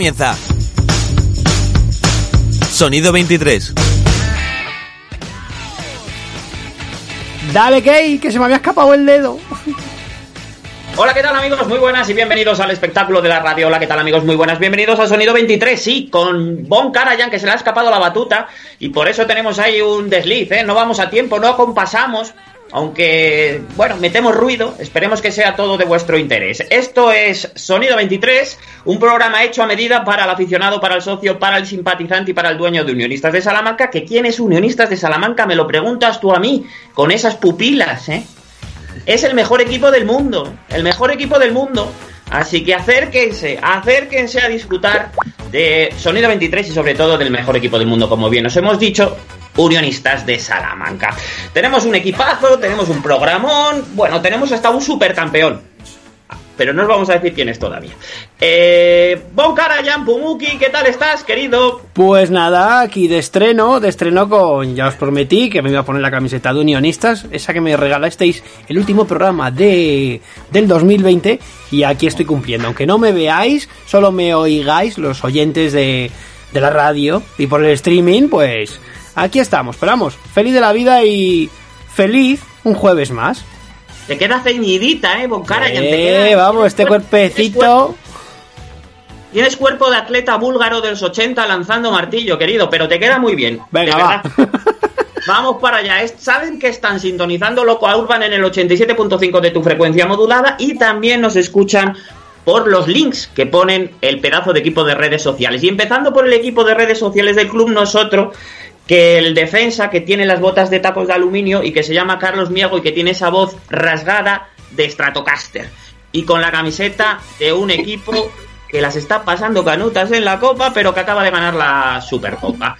comienza. Sonido 23. Dale, Key, que se me había escapado el dedo. Hola, ¿qué tal amigos? Muy buenas y bienvenidos al espectáculo de la radio. Hola, ¿qué tal amigos? Muy buenas. Bienvenidos al Sonido 23, sí, con Bon Karajan que se le ha escapado la batuta y por eso tenemos ahí un desliz, ¿eh? No vamos a tiempo, no compasamos, aunque, bueno, metemos ruido, esperemos que sea todo de vuestro interés. Esto es Sonido 23, un programa hecho a medida para el aficionado, para el socio, para el simpatizante y para el dueño de Unionistas de Salamanca. ¿Que quién es Unionistas de Salamanca? Me lo preguntas tú a mí, con esas pupilas, ¿eh? Es el mejor equipo del mundo, el mejor equipo del mundo. Así que acérquense, acérquense a disfrutar de Sonido 23 y sobre todo del mejor equipo del mundo, como bien os hemos dicho, Unionistas de Salamanca. Tenemos un equipazo, tenemos un programón, bueno, tenemos hasta un supercampeón pero no os vamos a decir quién es todavía. Eh, bon Karajan, Pumuki, ¿qué tal estás, querido? Pues nada, aquí de estreno, de estreno con, ya os prometí que me iba a poner la camiseta de Unionistas, esa que me regalasteis el último programa de del 2020 y aquí estoy cumpliendo. Aunque no me veáis, solo me oigáis los oyentes de, de la radio y por el streaming, pues aquí estamos. Pero vamos, feliz de la vida y feliz un jueves más. Te queda ceñidita, ¿eh, Boncara? Eh, vamos, este cuerpecito... Tienes cuerpo de atleta búlgaro de los 80 lanzando martillo, querido, pero te queda muy bien. Venga, va. Vamos para allá. Saben que están sintonizando Loco a Urban en el 87.5 de tu frecuencia modulada y también nos escuchan por los links que ponen el pedazo de equipo de redes sociales. Y empezando por el equipo de redes sociales del club, nosotros que el defensa que tiene las botas de tacos de aluminio y que se llama Carlos Miego y que tiene esa voz rasgada de Stratocaster y con la camiseta de un equipo que las está pasando canutas en la copa pero que acaba de ganar la Supercopa.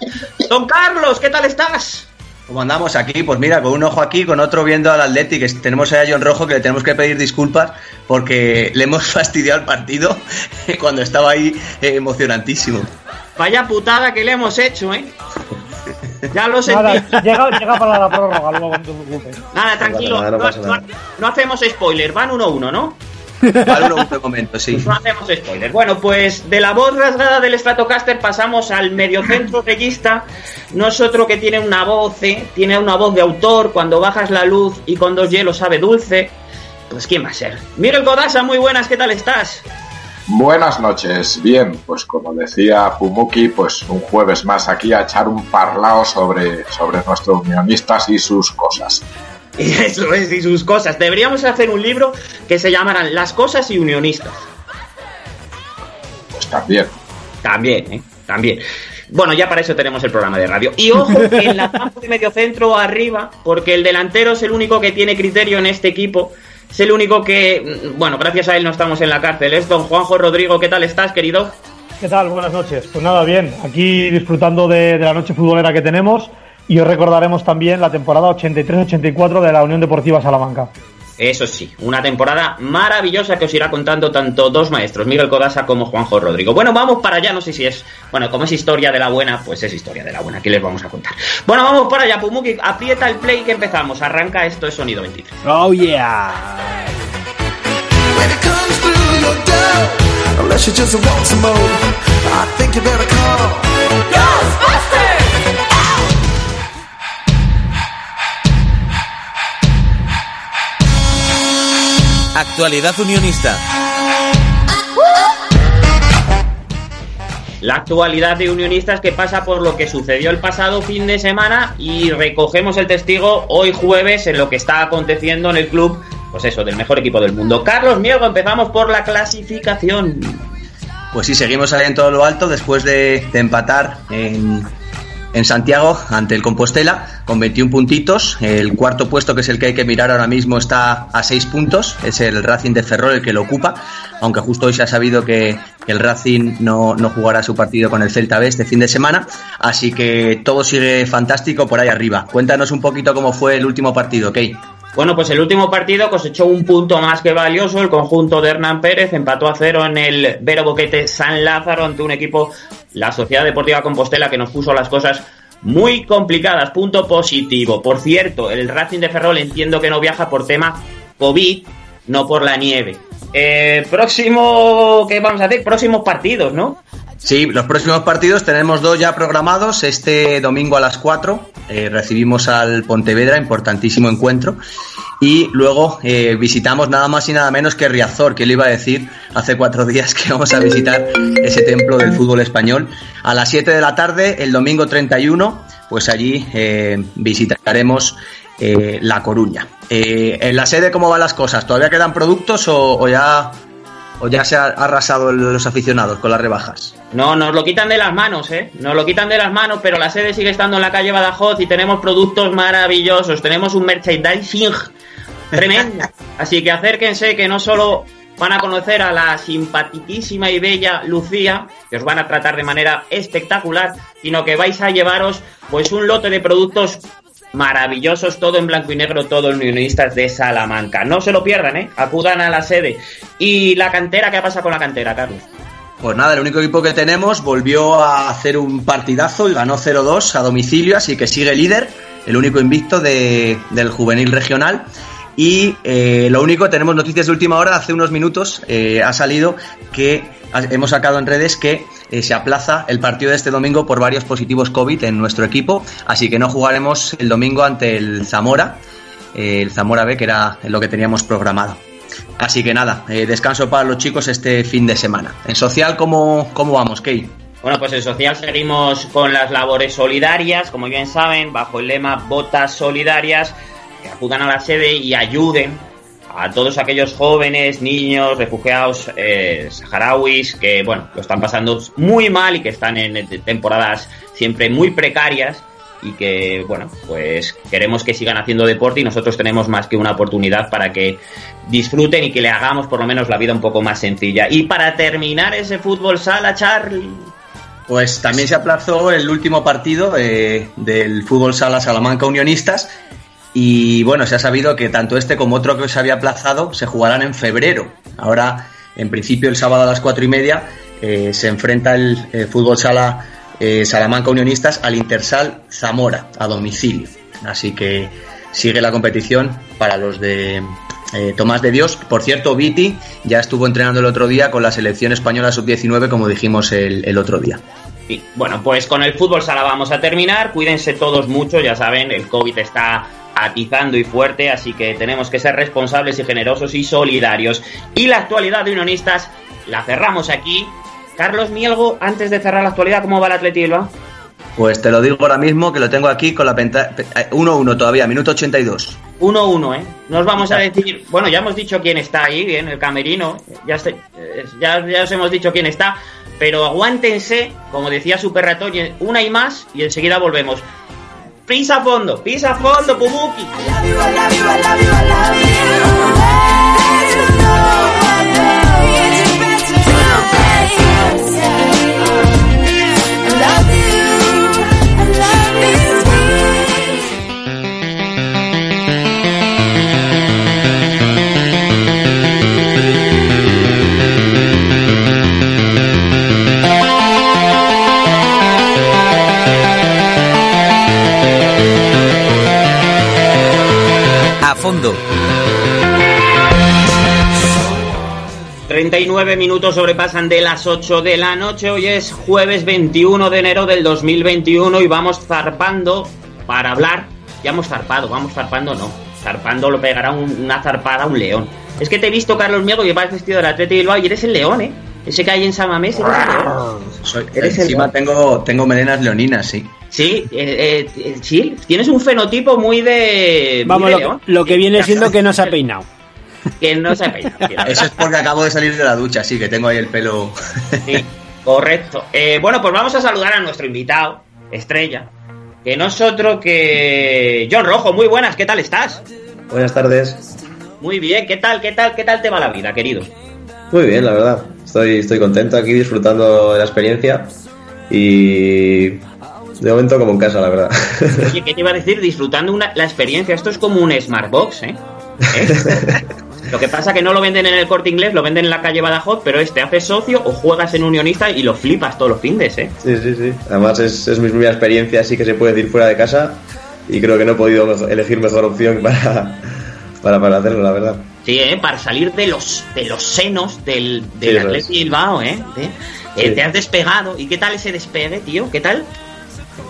Don Carlos, ¿qué tal estás? ¿Cómo andamos aquí? Pues mira, con un ojo aquí, con otro viendo al Athletic. Tenemos ahí a John Rojo que le tenemos que pedir disculpas porque le hemos fastidiado el partido cuando estaba ahí eh, emocionantísimo. Vaya putada que le hemos hecho, ¿eh? Ya lo sé. llega, llega, para la prórroga, luego no te preocupes. Nada, tranquilo. No, hacemos spoiler, van 1-1, ¿no? Van 1 de momento, sí. No hacemos spoiler. Bueno, pues de la voz rasgada del Stratocaster pasamos al mediocentro regista. Nosotros que tiene una voz, ¿eh? tiene una voz de autor, cuando bajas la luz y con dos hielos sabe dulce. Pues ¿quién va a ser? Miguel Godasa, muy buenas, ¿qué tal estás? Buenas noches. Bien, pues como decía Pumuki, pues un jueves más aquí a echar un parlao sobre, sobre nuestros unionistas y sus cosas. Y eso es, y sus cosas. Deberíamos hacer un libro que se llamaran Las cosas y unionistas. Pues también. También, ¿eh? También. Bueno, ya para eso tenemos el programa de radio. Y ojo, en la campo de medio centro arriba, porque el delantero es el único que tiene criterio en este equipo es el único que, bueno, gracias a él no estamos en la cárcel. Es don Juanjo Rodrigo. ¿Qué tal estás, querido? ¿Qué tal? Buenas noches. Pues nada, bien. Aquí disfrutando de, la noche futbolera que tenemos y os recordaremos también la temporada 83-84 de la Unión Deportiva Salamanca. Eso sí, una temporada maravillosa que os irá contando tanto dos maestros, Miguel Codasa como Juanjo Rodrigo. Bueno, vamos para allá, no sé si es, bueno, como es historia de la buena, pues es historia de la buena, aquí les vamos a contar. Bueno, vamos para allá, Pumuki, aprieta el play que empezamos, arranca esto es sonido 23. Oh yeah. Actualidad unionista. La actualidad de unionistas que pasa por lo que sucedió el pasado fin de semana y recogemos el testigo hoy jueves en lo que está aconteciendo en el club, pues eso, del mejor equipo del mundo. Carlos Miego, empezamos por la clasificación. Pues sí, seguimos ahí en todo lo alto después de, de empatar en, en Santiago ante el Compostela con 21 puntitos. El cuarto puesto, que es el que hay que mirar ahora mismo, está a 6 puntos. Es el Racing de Ferrol el que lo ocupa, aunque justo hoy se ha sabido que el Racing no, no jugará su partido con el Celta B este fin de semana. Así que todo sigue fantástico por ahí arriba. Cuéntanos un poquito cómo fue el último partido, Key. Bueno, pues el último partido cosechó un punto más que valioso. El conjunto de Hernán Pérez empató a cero en el Vero Boquete San Lázaro ante un equipo, la Sociedad Deportiva Compostela, que nos puso las cosas muy complicadas. Punto positivo. Por cierto, el Racing de Ferrol entiendo que no viaja por tema COVID, no por la nieve. Eh, próximo, ¿qué vamos a hacer? Próximos partidos, ¿no? Sí, los próximos partidos tenemos dos ya programados. Este domingo a las 4 eh, recibimos al Pontevedra, importantísimo encuentro. Y luego eh, visitamos nada más y nada menos que Riazor, que le iba a decir hace cuatro días que vamos a visitar ese templo del fútbol español. A las 7 de la tarde, el domingo 31, pues allí eh, visitaremos eh, La Coruña. En la sede, ¿cómo van las cosas? ¿Todavía quedan productos o ya, o ya se ha arrasado el- los aficionados con las rebajas? No, nos lo quitan de las manos, ¿eh? Nos lo quitan de las manos, pero la sede sigue estando en la calle Badajoz y tenemos productos maravillosos. Tenemos un merchandising tremendo. Así que acérquense que no solo van a conocer a la simpaticísima y bella Lucía, que os van a tratar de manera espectacular, sino que vais a llevaros pues un lote de productos maravillosos, todo en blanco y negro, todo en unionistas de Salamanca. No se lo pierdan, ¿eh? Acudan a la sede. ¿Y la cantera? ¿Qué pasa con la cantera, Carlos? Pues nada, el único equipo que tenemos volvió a hacer un partidazo y ganó 0-2 a domicilio, así que sigue líder, el único invicto de- del juvenil regional. Y eh, lo único, tenemos noticias de última hora, hace unos minutos eh, ha salido que hemos sacado en redes que eh, se aplaza el partido de este domingo por varios positivos COVID en nuestro equipo, así que no jugaremos el domingo ante el Zamora, eh, el Zamora B, que era lo que teníamos programado. Así que nada, eh, descanso para los chicos este fin de semana. En social, ¿cómo, cómo vamos, Key? Bueno, pues en social seguimos con las labores solidarias, como bien saben, bajo el lema Botas Solidarias, que acudan a la sede y ayuden a todos aquellos jóvenes, niños, refugiados eh, saharauis que, bueno, lo están pasando muy mal y que están en temporadas siempre muy precarias y que, bueno, pues queremos que sigan haciendo deporte y nosotros tenemos más que una oportunidad para que disfruten y que le hagamos por lo menos la vida un poco más sencilla. Y para terminar ese fútbol sala, Charlie. Pues también se aplazó el último partido eh, del fútbol sala Salamanca Unionistas y bueno, se ha sabido que tanto este como otro que se había aplazado se jugarán en febrero. Ahora, en principio, el sábado a las cuatro y media eh, se enfrenta el, eh, fútbol sala eh, Salamanca Unionistas al Intersal Zamora a domicilio. Así que sigue la competición para los de Tomás de Dios. Por cierto, Viti ya estuvo entrenando el otro día con la selección española sub-19, como dijimos el, otro día. Bueno, pues con el fútbol sala vamos a terminar. Cuídense todos mucho, ya saben, el COVID está atizando y fuerte, así que tenemos que ser responsables y generosos y solidarios. Y la actualidad de Unionistas la cerramos aquí. Carlos Mielgo, antes de cerrar la actualidad, ¿cómo va el Atleti Bilbao? Pues te lo digo ahora mismo, que lo tengo aquí con la penta- pe- eh, 1-1 todavía, minuto 82. 1-1, ¿eh? Nos vamos a decir, bueno, ya hemos dicho quién está ahí, en el camerino, ya, este- eh, ya, ya os hemos dicho quién está, pero aguántense, como decía Super Ratón, una y más y enseguida volvemos. Pisa a fondo, pisa a fondo, Pumuki. Fondo. 39 minutos sobrepasan de las 8 de la noche. Hoy es jueves 21 de enero del 2021 y vamos zarpando para hablar. Ya hemos zarpado, vamos zarpando, no. Zarpando lo pegará un- una zarpada a un león. Es que te he visto, Carlos Miego, que vas vestido del Atleti Bilbao y eres el león, ¿eh? Ese que hay en Samamés, eres el león. Soy- Eres el encima león. tengo, tengo melenas leoninas, sí. Sí, eh, eh, sí, tienes un fenotipo muy de. muy Vamos, de lo, león. lo que viene siendo que no se ha peinado. Que no se ha peinado, Eso es porque acabo de salir de la ducha, sí, que tengo ahí el pelo. Sí, correcto. Eh, bueno, pues vamos a saludar a nuestro invitado, estrella, que no es otro que John Rojo. Muy buenas, ¿qué tal estás? Buenas tardes. Muy bien, ¿qué tal, qué tal, qué tal te va la vida, querido? Muy bien, la verdad. Estoy, estoy contento aquí disfrutando de la experiencia y de momento como en casa, la verdad. Oye, ¿qué te iba a decir? Disfrutando una- la experiencia. Esto es como un Smartbox, ¿eh? ¿Eh? Lo que pasa que no lo venden en el corte inglés, lo venden en la calle Badajoz, pero este haces socio o juegas en unionista y lo flipas todos los fines, ¿eh? Sí, sí, sí. Además es, es mi primera experiencia, así que se puede decir fuera de casa y creo que no he podido elegir mejor opción para, para, para hacerlo, la verdad. Sí, ¿eh? para salir de los de los senos del, Sí, del eso Atleti. Bilbao, ¿eh? Eh, Sí. Te has despegado. ¿Y qué tal ese despegue, tío? ¿Qué tal?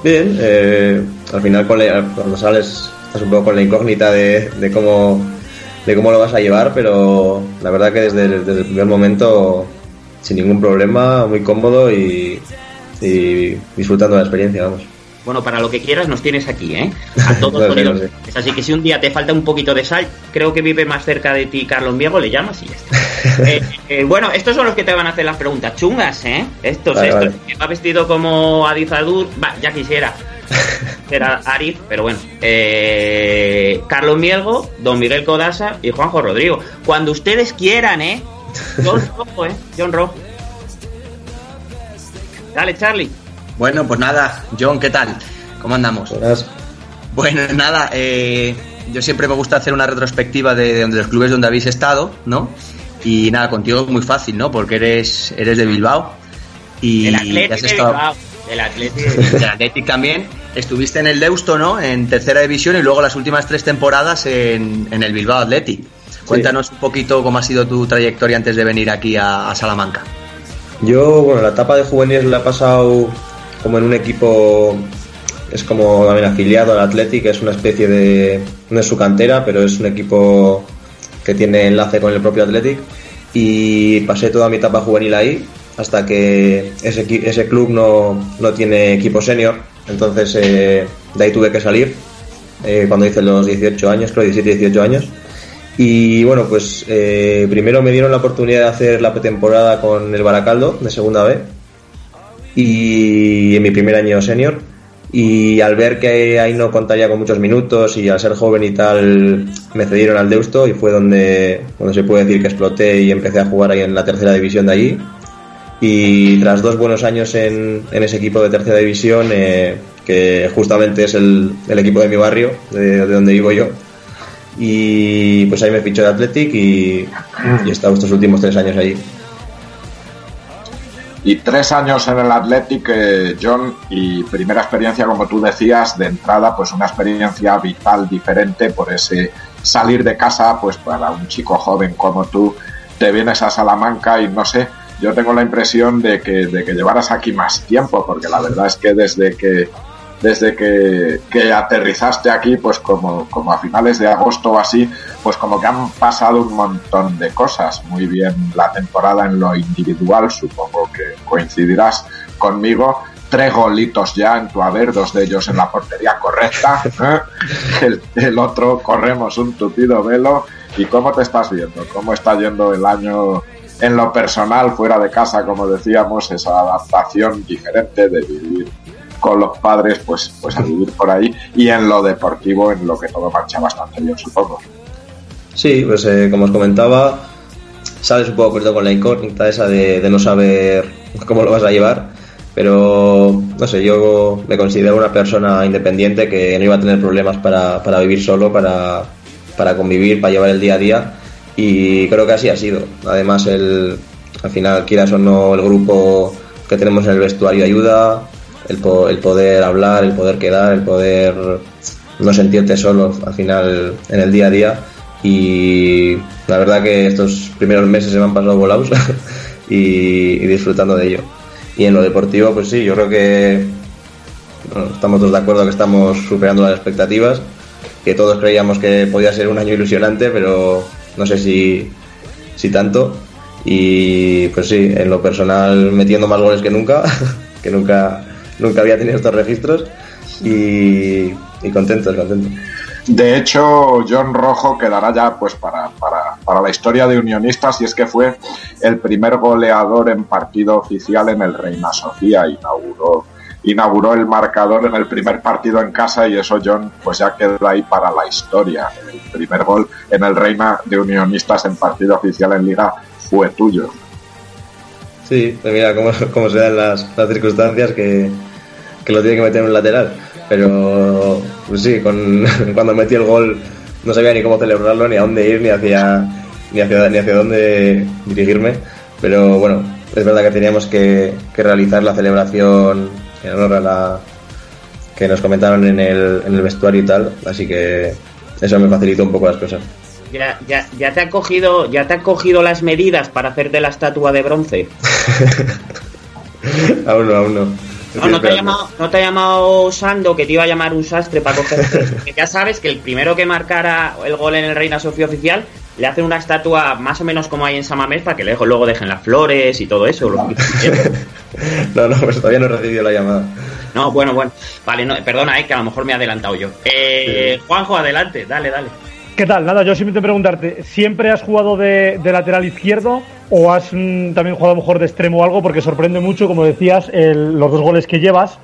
Bien, eh, al final con cuando sales estás un poco con la incógnita de, de cómo de cómo lo vas a llevar, pero la verdad que desde, el- desde el primer momento sin ningún problema, muy cómodo y, y disfrutando de la experiencia, vamos. Bueno, para lo que quieras nos tienes aquí, ¿eh? A todos Lo sé, sonidos. lo sé. Es Así que si un día te falta un poquito de sal, creo que vive más cerca de ti Carlos Miego, le llamas y ya está. Eh, eh, bueno, estos son los que te van a hacer las preguntas chungas, ¿eh? Estos, Vale, estos. vale. Que va vestido como Adizadur, va, ya quisiera. Era Arif, pero bueno. Eh, Carlos Miego, Don Miguel Codasa y Juanjo Rodrigo. Cuando ustedes quieran, ¿eh? John Rojo, ¿eh? John Rojo. Dale, Charlie. Bueno, pues nada, John, ¿qué tal? ¿Cómo andamos? Buenas. Bueno, nada, eh, yo siempre me gusta hacer una retrospectiva de, de donde los clubes donde habéis estado, ¿no? Y nada, contigo es muy fácil, ¿no? Porque eres, eres de Bilbao y El has Atlético de estado Bilbao. El Atlético. también. Estuviste en el Deusto, ¿no? En tercera división y luego las últimas tres temporadas en, en el Bilbao Athletic. Cuéntanos un poquito cómo ha sido tu trayectoria antes de venir aquí a, a Salamanca. Yo, bueno, la etapa de juveniles la he pasado como en un equipo, es como también afiliado al Athletic, es una especie de, no es su cantera, pero es un equipo que tiene enlace con el propio Athletic. Y pasé toda mi etapa juvenil ahí hasta que ese, club no, no tiene equipo senior, entonces eh, de ahí tuve que salir eh, cuando hice los 18 años, creo 17, 18 años. Y bueno, pues eh, primero me dieron la oportunidad de hacer la pretemporada con el Baracaldo de segunda B y en mi primer año senior. Y al ver que ahí no contaría con muchos minutos y al ser joven y tal, me cedieron al Deusto y fue donde, donde se puede decir que exploté y empecé a jugar ahí en la tercera división de allí. Y tras dos buenos años en, en ese equipo de tercera división, eh, que justamente es el, el equipo de mi barrio, de, de donde vivo yo, y pues ahí me fichó de Athletic y, he estado estos últimos tres años ahí. Y tres años en el Athletic, eh, John, y primera experiencia, como tú decías, de entrada, pues una experiencia vital diferente por ese salir de casa, pues para un chico joven como tú, te vienes a Salamanca y no sé, yo tengo la impresión de que, de que llevaras aquí más tiempo, porque la verdad es que desde que desde que, que aterrizaste aquí, pues como, como a finales de agosto o así, pues como que han pasado un montón de cosas. Muy bien la temporada en lo individual, supongo que coincidirás conmigo. Tres golitos ya en tu haber, dos de ellos en la portería correcta. ¿eh? El, el otro corremos un tupido velo. ¿Y cómo te estás viendo? ¿Cómo está yendo el año en lo personal, fuera de casa, como decíamos, esa adaptación diferente de vivir con los padres, pues, pues a vivir por ahí y en lo deportivo, en lo que todo marcha bastante bien, supongo. Sí, pues eh, como os comentaba, sales un poco perdido con la incógnita esa de, no saber cómo lo vas a llevar, pero no sé, yo me considero una persona independiente que no iba a tener problemas para, para vivir solo, para, para convivir, para llevar el día a día y creo que así ha sido. Además, el, al final, quieras o no, el grupo que tenemos en el vestuario ayuda, el, po- el poder hablar, el poder quedar, el poder no sentirte solo al final en el día a día y la verdad que estos primeros meses se me han pasado volados y, disfrutando de ello. Y en lo deportivo, pues sí, yo creo que estamos todos de acuerdo que estamos superando las expectativas, que todos creíamos que podía ser un año ilusionante, pero no sé si, si tanto. Y pues sí, en lo personal metiendo más goles que nunca, que nunca, nunca había tenido estos registros y, y contento, contento. De hecho, John Rojo quedará ya pues para, para, para la historia de Unionistas y es que fue el primer goleador en partido oficial en el Reina Sofía. Inauguró, inauguró el marcador en el primer partido en casa y eso, John, pues ya queda ahí para la historia. El primer gol en el Reina de Unionistas en partido oficial en Liga fue tuyo. Sí, mira cómo, cómo se dan las, las circunstancias que, que lo tiene que meter en un lateral. Pero pues sí, con, cuando metí el gol no sabía ni cómo celebrarlo, ni a dónde ir, ni hacia, ni hacia, ni hacia dónde dirigirme. Pero bueno, es verdad que teníamos que, que realizar la celebración en honor a la que nos comentaron en el, en el vestuario y tal. Así que eso me facilitó un poco las cosas. Ya, ya, ya te han cogido, ya te han cogido las medidas para hacerte la estatua de bronce. aún no, aún no. No, no te, ha llamado, no te ha llamado Sando, que te iba a llamar un sastre para coger. que ya sabes que el primero que marcara el gol en el Reina Sofía oficial le hacen una estatua más o menos como hay en Samamés para que luego luego dejen las flores y todo eso. quieran. No, no, pues todavía no he recibido la llamada. No, bueno, bueno. Vale, no, perdona, eh, que a lo mejor me he adelantado yo. Eh, Juanjo, adelante, dale, dale. ¿Qué tal? Nada, yo simplemente preguntarte, ¿siempre has jugado de, de lateral izquierdo o has mm, también jugado mejor de extremo o algo? Porque sorprende mucho, como decías, el- los dos goles que llevas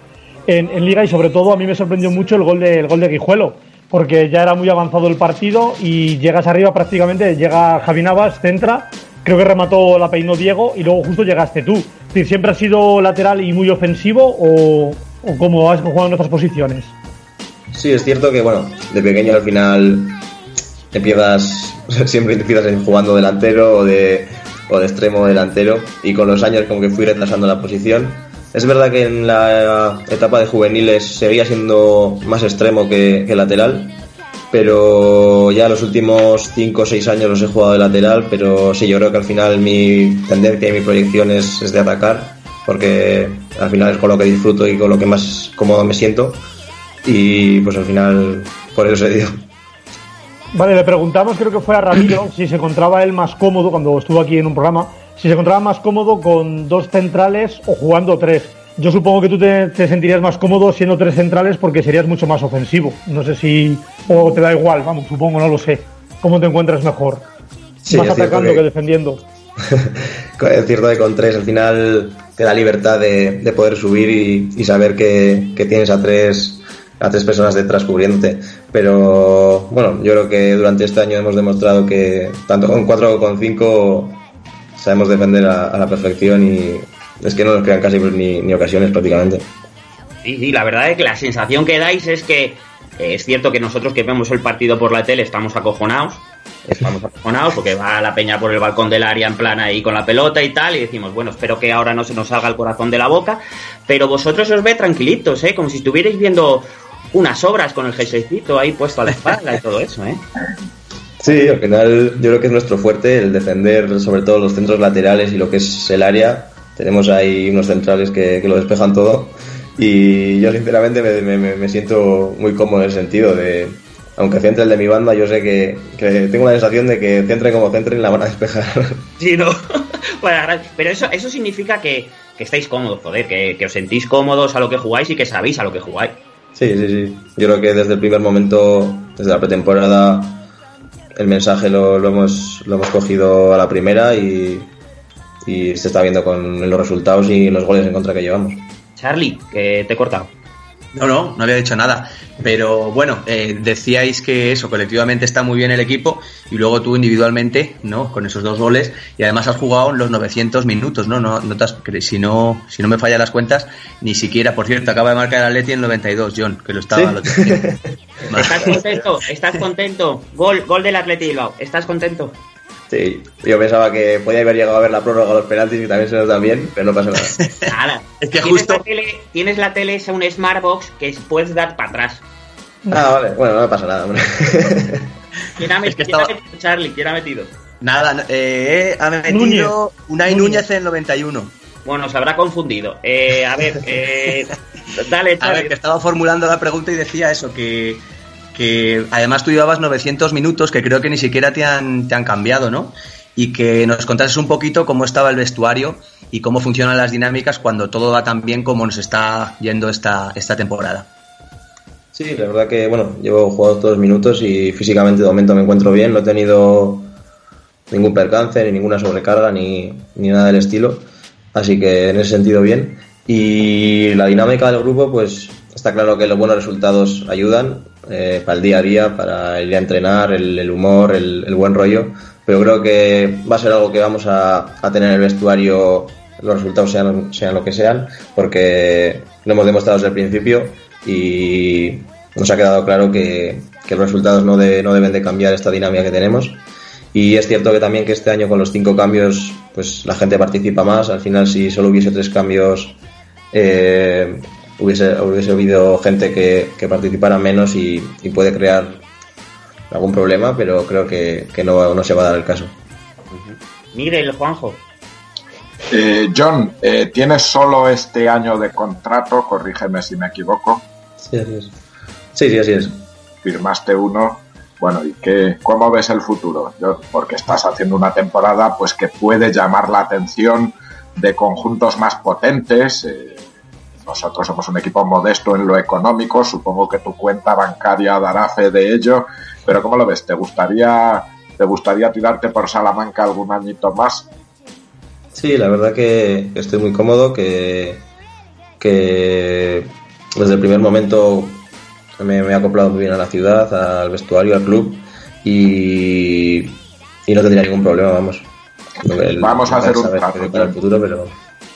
en, en Liga y sobre todo a mí me sorprendió mucho el gol de, el gol de Guijuelo, porque ya era muy avanzado el partido y llegas arriba prácticamente, llega Javi Navas, centra, creo que remató la peinó Diego y luego justo llegaste tú. Es decir, ¿siempre has sido lateral y muy ofensivo o, o cómo has jugado en otras posiciones? Sí, es cierto que, bueno, de pequeño al final empiezas, siempre empiezas en jugando delantero o de, o de extremo delantero y con los años como que fui retrasando la posición. Es verdad que en la etapa de juveniles seguía siendo más extremo que, lateral, pero ya los últimos 5 o 6 años los he jugado de lateral, pero sí, yo creo que al final mi tendencia y mi proyección es, de atacar, porque al final es con lo que disfruto y con lo que más cómodo me siento, y pues al final por eso se dio. Vale, le preguntamos, creo que fue a Ramiro, si se encontraba él más cómodo cuando estuvo aquí en un programa, si se encontraba más cómodo con dos centrales o jugando tres. Yo supongo que tú te, te sentirías más cómodo siendo tres centrales porque serías mucho más ofensivo. No sé si. O te da igual, vamos, supongo, no lo sé. ¿Cómo te encuentras mejor? Sí, más atacando que... que- defendiendo. es cierto que con tres al final te da libertad de, de poder subir y, y saber que, que tienes a tres a tres personas detrás cubriéndote. Pero bueno, yo creo que durante este año hemos demostrado que tanto con cuatro como con cinco sabemos defender a, la perfección y es que no nos crean casi ni, ni ocasiones prácticamente. Sí, la verdad es que la sensación que dais es que eh, es cierto que nosotros que vemos el partido por la tele estamos acojonados, estamos acojonados porque va la peña por el balcón del área en plan ahí con la pelota y tal y decimos, bueno, espero que ahora no se nos salga el corazón de la boca, pero vosotros os ve tranquilitos, ¿eh? Como si estuvierais viendo unas obras con el jerseycito ahí puesto a la espalda y todo eso, ¿eh? Sí, al final yo creo que es nuestro fuerte el defender sobre todo los centros laterales y lo que es el área. Tenemos ahí unos centrales que, que lo despejan todo y yo sinceramente me, me- me siento muy cómodo en el sentido de, aunque centre el de mi banda, yo sé que, que tengo la sensación de que centre como centre la van a despejar. Sí, no. Pero eso, eso significa que, que estáis cómodos, joder, que, que os sentís cómodos a lo que jugáis y que sabéis a lo que jugáis. Sí, sí, sí. Yo creo que desde el primer momento, desde la pretemporada, el mensaje lo, lo hemos, lo hemos cogido a la primera y, y se está viendo con los resultados y los goles en contra que llevamos. Charlie, que te he cortado. No, no, no había dicho nada. Pero bueno, eh, decíais que eso, colectivamente está muy bien el equipo y luego tú individualmente, ¿no? Con esos dos goles y además has jugado los 900 minutos, ¿no? no, no te has- si, no si no me fallan las cuentas, ni siquiera, por cierto, acaba de marcar el Atleti en 92, John, que lo estaba ¿Sí? al otro día. ¿Estás contento? ¿Estás contento? Gol, gol del Atleti Bilbao. ¿Estás contento? Sí, yo pensaba que podía haber llegado a ver la prórroga de los penaltis y también se nos dan bien, pero no pasa nada. Nada. Es que tienes justo- La tele, tienes la tele, es un Smartbox que puedes dar para atrás. Ah, vale, bueno, no pasa nada, hombre. ¿Quién ha, met- Es que quién ha metido, Charlie? ¿Quién ha metido? Nada, eh, ha metido Núñez. Unai Núñez. Núñez en 91. Bueno, se habrá confundido. Eh, a ver, eh, dale, A Charlie. ver, que estaba formulando la pregunta y decía eso, que, que además tú llevabas 900 minutos que creo que ni siquiera te han, te han cambiado, ¿no? Y que nos contases un poquito cómo estaba el vestuario y cómo funcionan las dinámicas cuando todo va tan bien como nos está yendo esta, esta temporada. Sí, la verdad que, bueno, llevo jugado todos los minutos y físicamente de momento me encuentro bien, no he tenido ningún percance, ni ninguna sobrecarga, ni, ni nada del estilo, así que en ese sentido bien. Y la dinámica del grupo, pues está claro que los buenos resultados ayudan eh, para el día a día, para ir a entrenar, el, el humor, el, el buen rollo, pero creo que va a ser algo que vamos a, a tener en el vestuario, los resultados sean, sean lo que sean, porque lo hemos demostrado desde el principio y nos ha quedado claro que, que los resultados no, de- no deben de cambiar esta dinámica que tenemos. Y es cierto que también que este año con los cinco cambios, pues la gente participa más. Al final, si solo hubiese tres cambios, eh, hubiese, hubiese habido gente que, que participara menos y, y puede crear algún problema, pero creo que, que no, no se va a dar el caso. Miguel, Juanjo. Eh, John, eh, tienes solo este año de contrato, corrígeme si me equivoco. Sí, así es. Sí, sí, así es. Firmaste uno. Bueno, ¿y qué, cómo ves el futuro? Yo, porque estás haciendo una temporada pues que puede llamar la atención de conjuntos más potentes. eh, nosotros somos un equipo modesto en lo económico, supongo que tu cuenta bancaria dará fe de ello, pero ¿cómo lo ves? ¿Te gustaría, te gustaría tirarte por Salamanca algún añito más? Sí, la verdad que estoy muy cómodo, que, que desde el primer momento me, me he acoplado muy bien a la ciudad, al vestuario, al club y, y no tendría ningún problema, vamos. El- Vamos a hacer un trato, pero...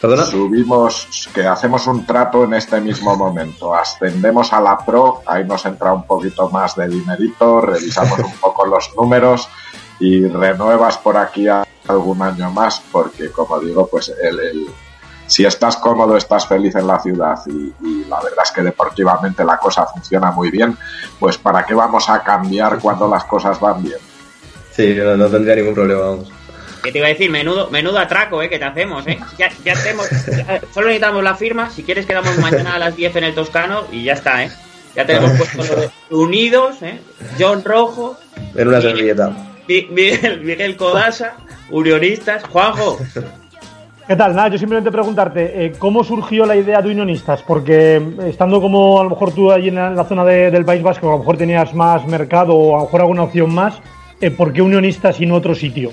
¿Perdona? Subimos, que hacemos un trato en este mismo momento. Ascendemos a la Pro, ahí nos entra un poquito más de dinerito, revisamos un poco los números y renuevas por aquí algún año más, porque como digo, pues el, el- si estás cómodo, estás feliz en la ciudad y, y la verdad es que deportivamente la cosa funciona muy bien, pues ¿para qué vamos a cambiar cuando las cosas van bien? Sí, no, no tendría ningún problema, vamos. ¿Qué te iba a decir? Menudo, menudo atraco, ¿eh? Que te hacemos, ¿eh? Ya, ya tenemos, ya- solo necesitamos la firma. Si quieres, quedamos mañana a las 10 en el Toscano y ya está, ¿eh? Ya tenemos puesto lo de unidos, ¿eh? John Rojo, En una servilleta. Mi- Miguel, Miguel Codasa, Unionistas, Juanjo. ¿Qué tal? Nada, yo simplemente preguntarte, eh, ¿cómo surgió la idea de Unionistas? Porque eh, estando como a lo mejor tú allí en la, en la zona de- del País Vasco, a lo mejor tenías más mercado o a lo mejor alguna opción más, eh, ¿por qué Unionistas y no otro sitio?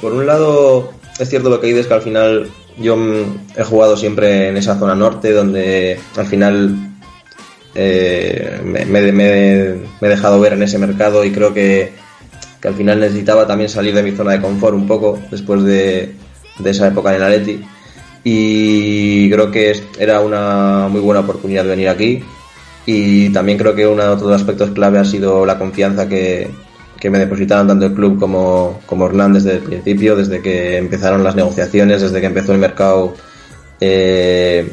Por un lado, es cierto lo que dices que al final yo mm, he jugado siempre en esa zona norte donde al final eh, me, he dejado ver en ese mercado y creo que, que al final necesitaba también salir de mi zona de confort un poco después de, de esa época en el Atleti. Y creo que era una muy buena oportunidad de venir aquí. Y también creo que uno de los aspectos clave ha sido la confianza que, que me depositaron tanto el club como, como desde el principio, desde que empezaron las negociaciones, desde que empezó el mercado, eh,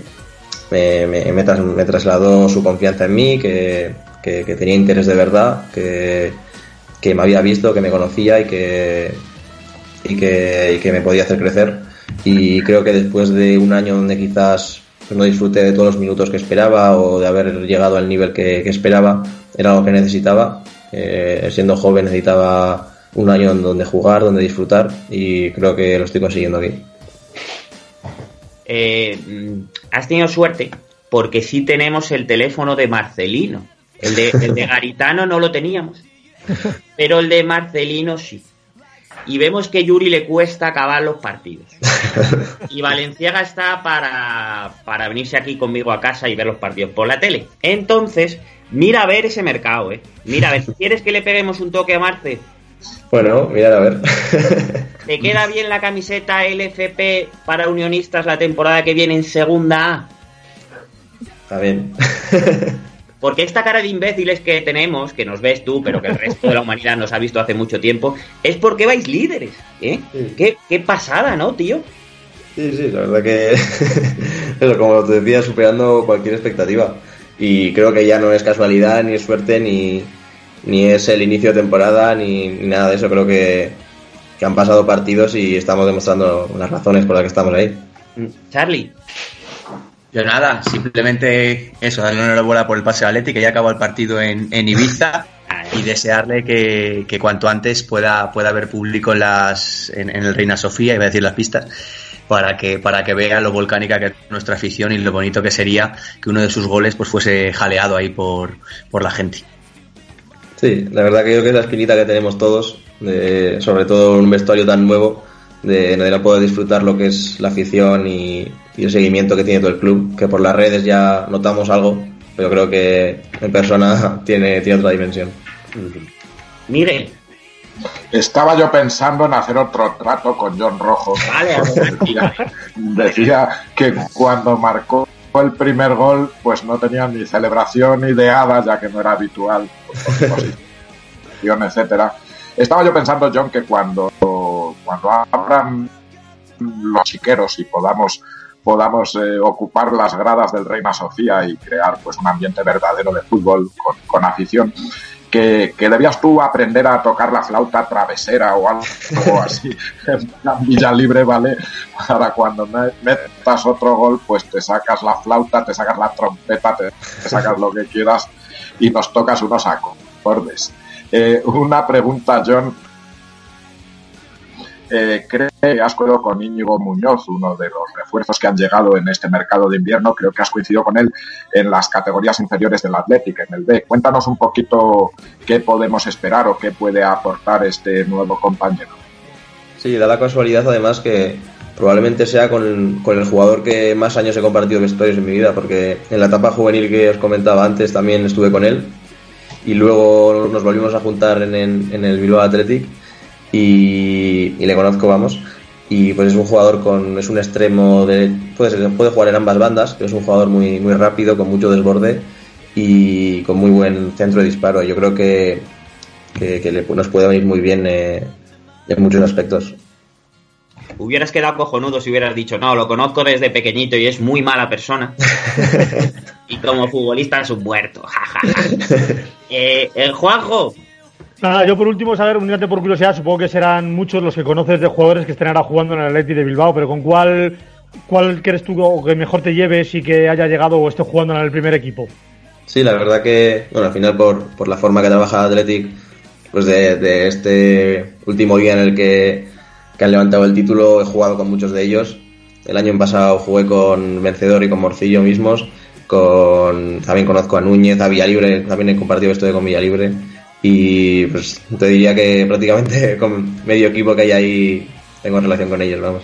me, me- me tras- me trasladó su confianza en mí, que, tenía interés de verdad, que, me había visto, que me conocía y que, y que me podía hacer crecer. Y creo que después de un año donde quizás pues, no disfruté de todos los minutos que esperaba o de haber llegado al nivel que, que esperaba, era algo que necesitaba. Eh, siendo joven necesitaba un año en donde jugar, donde disfrutar y creo que lo estoy consiguiendo aquí. Eh, mm, has tenido suerte porque sí tenemos el teléfono de Marcelino. El de, el de Garitano no lo teníamos, pero el de Marcelino sí. Y vemos que Yuri le cuesta acabar los partidos. Y Valenciaga está para, para venirse aquí conmigo a casa y ver los partidos por la tele. Entonces, mira a ver ese mercado, ¿eh? Mira a ver, ¿quieres que le peguemos un toque a Marce? Bueno, mirad a ver. ¿Te queda bien la camiseta LFP para unionistas la temporada que viene en segunda A? Está bien. Porque esta cara de imbéciles que tenemos, que nos ves tú, pero que el resto de la humanidad nos ha visto hace mucho tiempo, es porque vais líderes. ¿eh? Sí. ¿Qué, qué pasada, ¿no, tío? Sí, sí, la verdad que, eso, como te decía, superando cualquier expectativa. Y creo que ya no es casualidad, ni es suerte, ni, ni es el inicio de temporada, ni, ni nada de eso. Creo que, que han pasado partidos y estamos demostrando las razones por las que estamos ahí. Mm, Charlie, Yo nada, simplemente eso, darle una enhorabuena por el pase a Leti, que ya acabó el partido en, Ibiza y desearle que, cuanto antes pueda, pueda haber público en, las, en, el Reina Sofía, iba a decir las pistas, para que, para que vea lo volcánica que es nuestra afición y lo bonito que sería que uno de sus goles pues fuese jaleado ahí por, por la gente. Sí, la verdad que yo creo que es la espinita que tenemos todos, de- sobre todo en un vestuario tan nuevo, de no poder disfrutar lo que es la afición y, y el seguimiento que tiene todo el club, que por las redes ya notamos algo, pero creo que en persona tiene, tiene otra dimensión. Miguel, Estaba yo pensando en hacer otro trato con John Rojo. vale. Decía, decía que cuando marcó el primer gol, pues no tenía ni celebración ideada, ya que no era habitual, etcétera. Estaba yo pensando, John, que cuando, cuando abran los chiqueros y podamos podamos eh, ocupar las gradas del Reina Sofía y crear pues un ambiente verdadero de fútbol con, con afición, que, que debías tú aprender a tocar la flauta travesera o algo así en Villa Libre, ¿vale? Para cuando me- metas otro gol, pues te sacas la flauta, te sacas la trompeta, te, te sacas lo que quieras y nos tocas unos acordes. Eh, una pregunta, John. Eh, ¿Cree has coincidido con Íñigo Muñoz, uno de los refuerzos que han llegado en este mercado de invierno? Creo que has coincidido con él en las categorías inferiores del Athletic, en el B. Cuéntanos un poquito qué podemos esperar o qué puede aportar este nuevo compañero. Sí, da la casualidad además que probablemente sea con, con el jugador que más años he compartido vestuarios en mi vida, porque en la etapa juvenil que os comentaba antes también estuve con él y luego nos volvimos a juntar en, en- en el Bilbao Athletic y, y le conozco, vamos. Y pues es un jugador con. es un extremo de. puede, ser- puede jugar en ambas bandas, pero es un jugador muy, muy rápido, con mucho desborde y con muy buen centro de disparo. Yo creo que, que, que le- nos puede venir muy bien eh, en muchos aspectos. Hubieras quedado cojonudo si hubieras dicho, no, lo conozco desde pequeñito y es muy mala persona. y como futbolista es un muerto. ja, ja, ja. Eh, el Juanjo, Nada, yo por último saber, unirte por curiosidad, supongo que serán muchos los que conoces de jugadores que estén ahora jugando en el Atleti de Bilbao, pero ¿con cuál, cuál crees tú que mejor te lleves y que haya llegado o esté jugando en el primer equipo? Sí, la verdad que, bueno, al final por, por la forma que trabaja Athletic, pues de, de este último día en el que, que han levantado el título, he jugado con muchos de ellos. El año pasado jugué con Vencedor y con Morcillo mismos, con también conozco a Núñez, a Villalibre, también he compartido esto de con Villalibre. Y pues te diría que prácticamente con medio equipo que hay ahí tengo relación con ellos, vamos.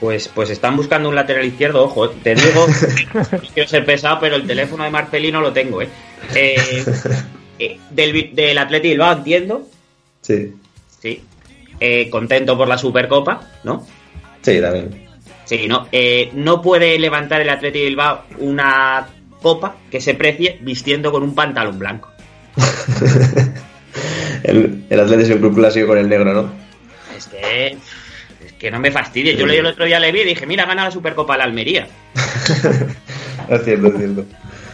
pues, pues están buscando un lateral izquierdo, ojo, te digo, quiero ser pesado, pero el teléfono de Marcelino lo tengo, ¿eh? Eh, eh, del, del Atleti Bilbao entiendo, Sí, sí. Eh, contento por la Supercopa, ¿no? sí, también. Sí, ¿no? Eh, no puede levantar el Atleti Bilbao una copa que se precie vistiendo con un pantalón blanco. El, el un club clásico con el negro, ¿no? Es que, es que no me fastidie. Yo leí el otro día le vi y dije, mira, gana la Supercopa la Almería. Es cierto, es cierto.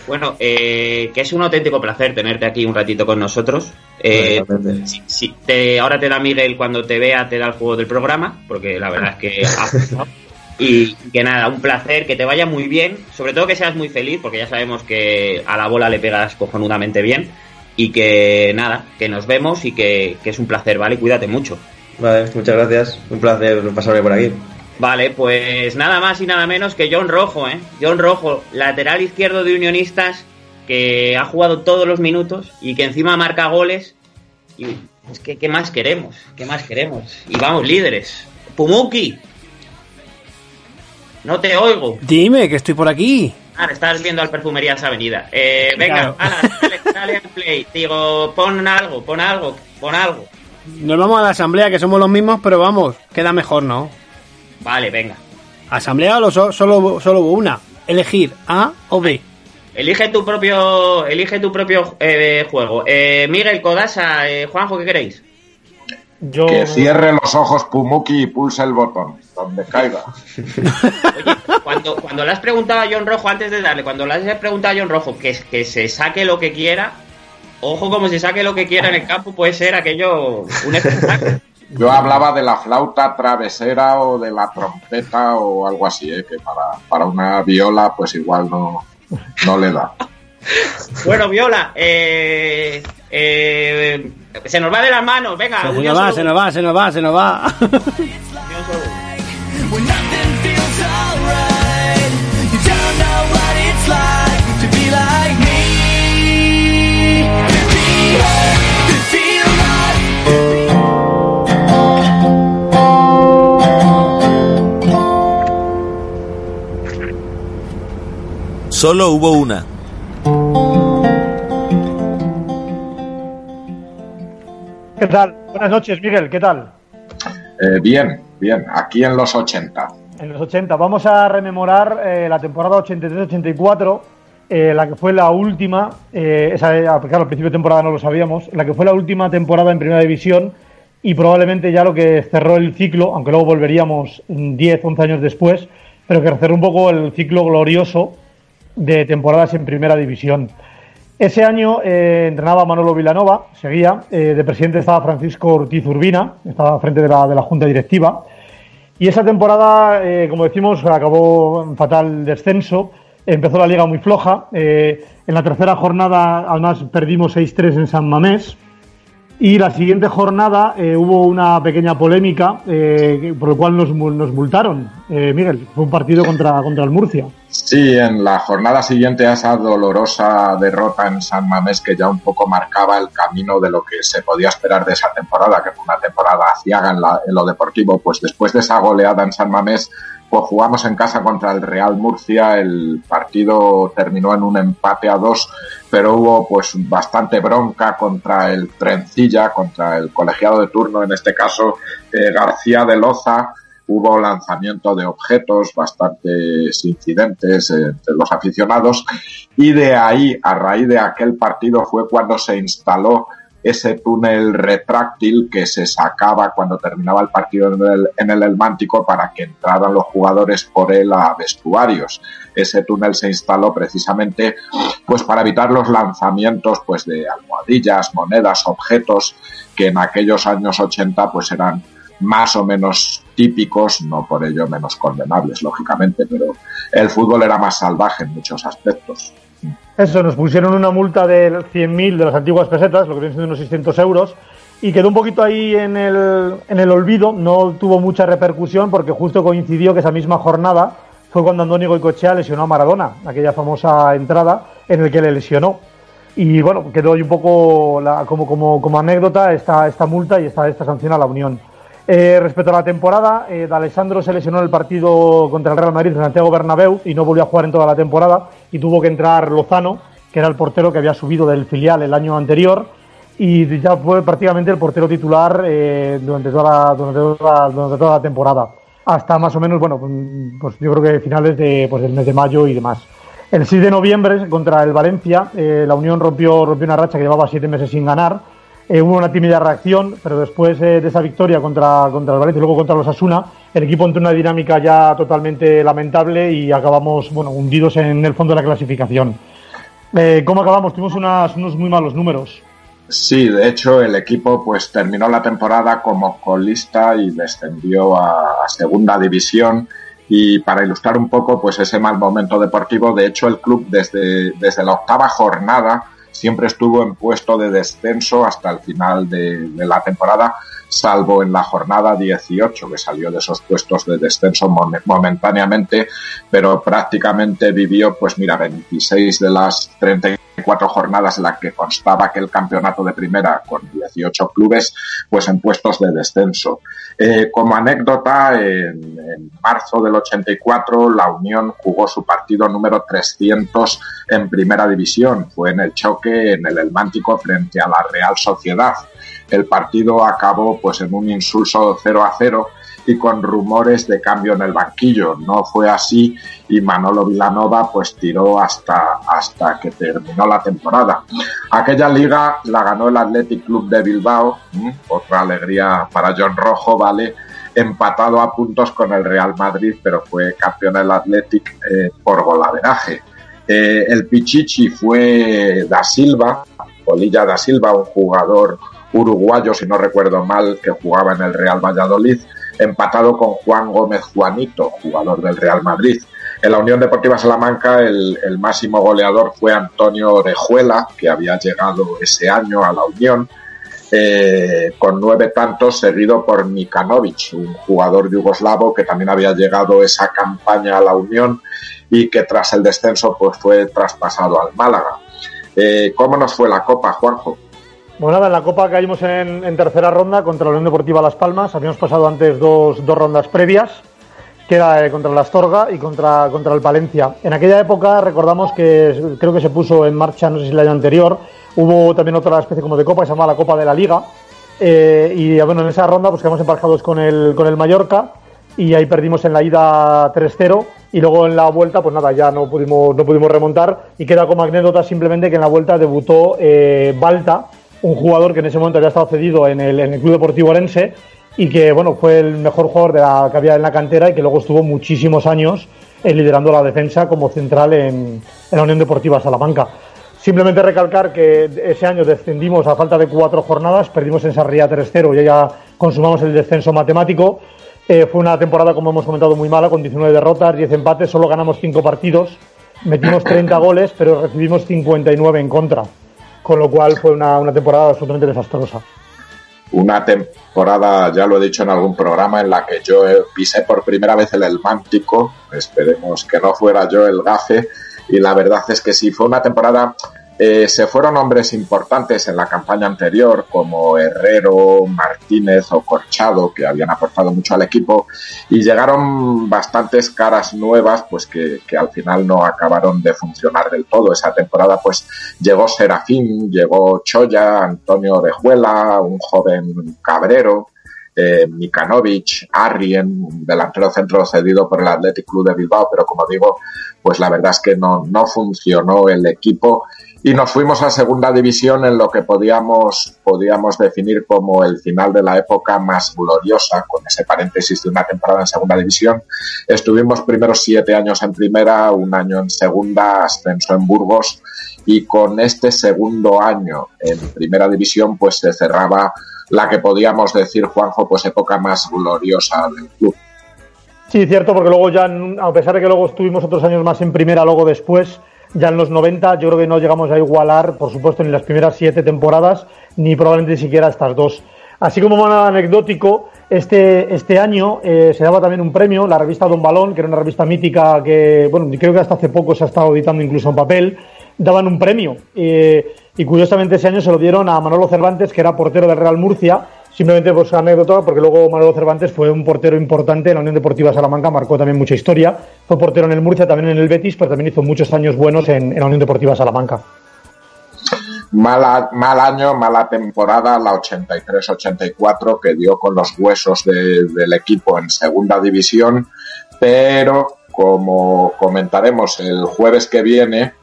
Bueno, eh, que es un auténtico placer tenerte aquí un ratito con nosotros. Eh, Realmente. si, si te, ahora te da Miguel cuando te vea, te da el juego del programa, porque la verdad es que ha. Y que nada, un placer, que te vaya muy bien, sobre todo que seas muy feliz, porque ya sabemos que a la bola le pegas cojonudamente bien. Y que nada, que nos vemos y que, que es un placer, ¿vale? Cuídate mucho. Vale, muchas gracias. Un placer pasarme por aquí. Vale, pues nada más y nada menos que John Rojo, ¿eh? John Rojo, lateral izquierdo de Unionistas, que ha jugado todos los minutos y que encima marca goles. Y es que, ¿qué más queremos? ¿Qué más queremos? Y vamos, líderes. Pumuki, no te oigo. Dime, que estoy por aquí. Ah, estás viendo al Perfumerías Avenida. Eh, venga, Claro. ala, dale, dale al play. Digo, pon algo, pon algo, pon algo. Nos vamos a la asamblea, que somos los mismos, pero vamos, queda mejor, ¿no? Vale, venga. Asamblea lo so- solo, solo hubo una. Elegir A o B. Elige tu propio, elige tu propio eh, juego. Eh, Miguel, Codasa, eh, Juanjo, ¿qué queréis? Yo, Que cierre los ojos Pumuki y pulse el botón, donde caiga. Oye, cuando, cuando le has preguntado a John Rojo, antes de darle, cuando le has preguntado a John Rojo que, que se saque lo que quiera, ojo como se saque lo que quiera en el campo, puede ser aquello un espectáculo. Yo hablaba de la flauta travesera o de la trompeta o algo así, ¿eh? que para, para una viola pues igual no, no le da. Bueno, Viola, eh, eh, se nos va de las manos, venga. se nos va, se nos va, se nos va, se nos va. solo. when nothing ¿Qué tal? Buenas noches, Miguel, ¿qué tal? Eh, bien, bien, aquí en los 80. En los 80. Vamos a rememorar eh, la temporada 83-84, eh, la que fue la última, eh, esa, eh, claro, al principio de temporada no lo sabíamos, la que fue la última temporada en Primera División y probablemente ya lo que cerró el ciclo, aunque luego volveríamos mm, 10, 11 años después, pero que cerró un poco el ciclo glorioso de temporadas en Primera División. Ese año eh, entrenaba Manolo Vilanova, seguía, eh, de presidente estaba Francisco Ortiz Urbina, estaba frente de la, de la Junta Directiva, y esa temporada, eh, como decimos, acabó en fatal descenso, empezó la liga muy floja, en la tercera jornada además perdimos 6-3 en San Mamés, y la siguiente jornada eh, hubo una pequeña polémica eh, por lo cual nos, mu- nos multaron. Eh, Miguel, fue un partido contra, contra el Murcia. Sí, en la jornada siguiente a esa dolorosa derrota en San Mamés que ya un poco marcaba el camino de lo que se podía esperar de esa temporada, que fue una temporada aciaga en, en lo deportivo, pues después de esa goleada en San Mamés, pues jugamos en casa contra el Real Murcia, el partido terminó en un empate a dos, pero hubo pues bastante bronca contra el Trencilla, contra el colegiado de turno, en este caso eh, García de Loza, hubo lanzamiento de objetos, bastantes incidentes eh, entre los aficionados y de ahí, a raíz de aquel partido, fue cuando se instaló ese túnel retráctil que se sacaba cuando terminaba el partido en el, en el Elmántico para que entraran los jugadores por él a vestuarios. Ese túnel se instaló precisamente pues para evitar los lanzamientos pues de almohadillas, monedas, objetos que en aquellos años 80 pues eran más o menos típicos, no por ello menos condenables, lógicamente, pero el fútbol era más salvaje en muchos aspectos. Eso, nos pusieron una multa de 100.000 de las antiguas pesetas, lo que viene siendo unos 600 euros, y quedó un poquito ahí en el, en el olvido, no tuvo mucha repercusión porque justo coincidió que esa misma jornada fue cuando Antonio Goicochea lesionó a Maradona, aquella famosa entrada en el que le lesionó. Y bueno, quedó ahí un poco la- como, como, como anécdota esta, esta multa y esta, esta sanción a la Unión. Eh, respecto a la temporada, eh, D'Alessandro se lesionó en el partido contra el Real Madrid Santiago Bernabéu y no volvió a jugar en toda la temporada y tuvo que entrar Lozano, que era el portero que había subido del filial el año anterior y ya fue prácticamente el portero titular eh, durante, toda la, durante, toda la, temporada. Hasta más o menos, bueno, mm, pues yo creo que finales de, pues del mes de mayo y demás. El 6 de noviembre contra el Valencia, eh, la Unión rompió, rompió una racha que llevaba siete meses sin ganar. Eh, hubo una tímida reacción, pero después eh, de esa victoria contra, contra el Valencia y luego contra los Asuna, el equipo entró en una dinámica ya totalmente lamentable y acabamos bueno, hundidos en el fondo de la clasificación. Eh, ¿Cómo acabamos? Tuvimos unas- unos muy malos números. Sí, de hecho el equipo pues terminó la temporada como colista y descendió a, a segunda división y para ilustrar un poco pues ese mal momento deportivo, de hecho el club desde, desde la octava jornada siempre estuvo en puesto de descenso hasta el final de, la temporada, salvo en la jornada 18 que salió de esos puestos de descenso mom- momentáneamente, pero prácticamente vivió pues mira 26 de las 34 jornadas en las que constaba aquel campeonato de primera con 18 clubes pues en puestos de descenso. Eh, como anécdota, en, en marzo del 84 la Unión jugó su partido número 300 en primera división. Fue en el choque en el Elmántico frente a la Real Sociedad. El partido acabó pues en un insulso 0 a 0 y con rumores de cambio en el banquillo. No fue así y Manolo Vilanova pues tiró hasta, hasta que terminó la temporada. Aquella liga la ganó el Athletic Club de Bilbao, otra alegría para John Rojo, ¿vale? Empatado a puntos con el Real Madrid, pero fue campeón el Athletic eh, por golaveraje. Eh, el Pichichi fue Da Silva, Polilla Da Silva, un jugador uruguayo, si no recuerdo mal, que jugaba en el Real Valladolid, empatado con Juan Gómez Juanito, jugador del Real Madrid. En la Unión Deportiva Salamanca el, máximo goleador fue Antonio Orejuela, que había llegado ese año a la Unión, eh, con nueve tantos, seguido por Mikanovic, un jugador yugoslavo que también había llegado esa campaña a la Unión y que tras el descenso pues fue traspasado al Málaga. Eh, ¿Cómo nos fue la Copa, Juanjo? Bueno, nada, en la Copa caímos en, en tercera ronda contra la Unión Deportiva Las Palmas. Habíamos pasado antes dos, dos rondas previas, que era eh, contra la Astorga y contra, contra el Palencia. En aquella época recordamos que creo que se puso en marcha, no sé si el año anterior, hubo también otra especie como de Copa que se llamaba la Copa de la Liga. Eh, y bueno, en esa ronda pues quedamos emparejados con el, con el Mallorca y ahí perdimos en la ida 3-0 y luego en la vuelta pues nada, ya no pudimos, no pudimos remontar y queda como anécdota simplemente que en la vuelta debutó eh, Balta, un jugador que en ese momento había estado cedido en el, Club Deportivo Orense y que bueno fue el mejor jugador de la que había en la cantera y que luego estuvo muchísimos años eh, liderando la defensa como central en, en la Unión Deportiva Salamanca. Simplemente recalcar que ese año descendimos a falta de cuatro jornadas, perdimos en Sarriá 3-0 y ya consumamos el descenso matemático. Eh, fue una temporada, como hemos comentado, muy mala, con 19 derrotas, 10 empates, solo ganamos 5 partidos, metimos 30 goles, pero recibimos 59 en contra. Con lo cual fue una, una temporada absolutamente desastrosa. Una temporada, ya lo he dicho en algún programa, en la que yo pisé por primera vez el Elmántico. Esperemos que no fuera yo el gafe. Y la verdad es que sí, fue una temporada eh, se fueron hombres importantes en la campaña anterior, como Herrero, Martínez o Corchado, que habían aportado mucho al equipo, y llegaron bastantes caras nuevas, pues que, que al final no acabaron de funcionar del todo. Esa temporada, pues llegó Serafín, llegó Choya, Antonio Orejuela, un joven Cabrero, eh, Mikanovic, Arrien, delantero centro cedido por el Athletic Club de Bilbao, pero como digo, pues la verdad es que no, no funcionó el equipo y nos fuimos a segunda división en lo que podíamos, podíamos definir como el final de la época más gloriosa, con ese paréntesis de una temporada en segunda división. Estuvimos primeros siete años en primera, un año en segunda, ascenso en Burgos y con este segundo año en primera división pues se cerraba la que podíamos decir, Juanjo, pues época más gloriosa del club. Sí, cierto, porque luego ya, a pesar de que luego estuvimos otros años más en primera, luego después, ya en los 90, yo creo que no llegamos a igualar, por supuesto, ni las primeras siete temporadas, ni probablemente siquiera estas dos. Así como modo anecdótico, este, este año eh, se daba también un premio, la revista Don Balón, que era una revista mítica que, bueno, creo que hasta hace poco se ha estado editando incluso en papel, daban un premio. eh, y curiosamente ese año se lo dieron a Manolo Cervantes, que era portero del Real Murcia, simplemente por su anécdota, porque luego Manolo Cervantes fue un portero importante en la Unión Deportiva Salamanca, marcó también mucha historia, fue portero en el Murcia, también en el Betis, pero también hizo muchos años buenos en, la Unión Deportiva Salamanca. Mal año, mala temporada, la 83-84, que dio con los huesos de- del equipo en segunda división, pero como comentaremos el jueves que viene,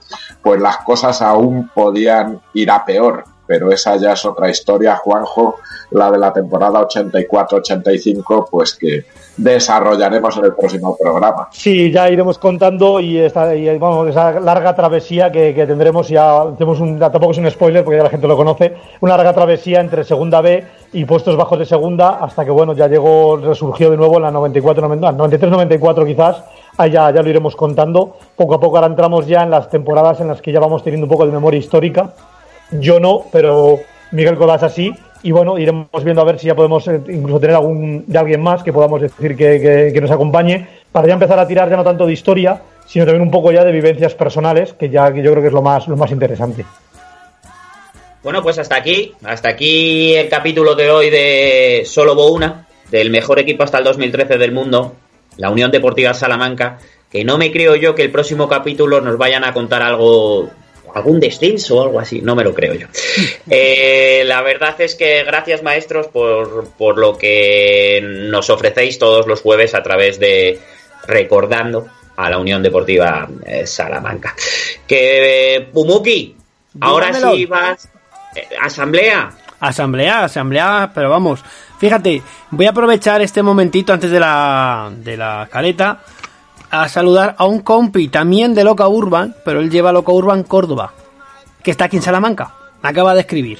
pues las cosas aún podían ir a peor, pero esa ya es otra historia, Juanjo, la de la temporada 84-85, pues que desarrollaremos en el próximo programa. Sí, ya iremos contando y, esta, y vamos, esa larga travesía que, que tendremos, ya hacemos un, tampoco es un spoiler porque ya la gente lo conoce, una larga travesía entre segunda B y puestos bajos de segunda hasta que bueno, ya llegó, resurgió de nuevo en la 94, 93-94 quizás, ahí ya, ya lo iremos contando, poco a poco ahora entramos ya en las temporadas en las que ya vamos teniendo un poco de memoria histórica, yo no, pero Miguel Colas así. Y bueno, iremos viendo a ver si ya podemos eh, incluso tener algún de alguien más que podamos decir que, que- nos acompañe para ya empezar a tirar ya no tanto de historia, sino también un poco ya de vivencias personales, que ya que yo creo que es lo más, lo más interesante. Bueno, pues hasta aquí, hasta aquí el capítulo de hoy de Solo Hubo Una, del mejor equipo hasta el 2013 del mundo, la Unión Deportiva Salamanca, que no me creo yo que el próximo capítulo nos vayan a contar algo, algún descenso o algo así, no me lo creo yo. Eh, la verdad es que gracias maestros por, por lo que nos ofrecéis todos los jueves a través de recordando a la Unión Deportiva eh, Salamanca. Que eh, Pumuki, ahora sí vas eh, asamblea. Asamblea, asamblea, pero vamos. Fíjate, voy a aprovechar este momentito antes de la, de la caleta a saludar a un compi también de Loca Urban, pero él lleva Loca Urban Córdoba, que está aquí en Salamanca. Me acaba de escribir.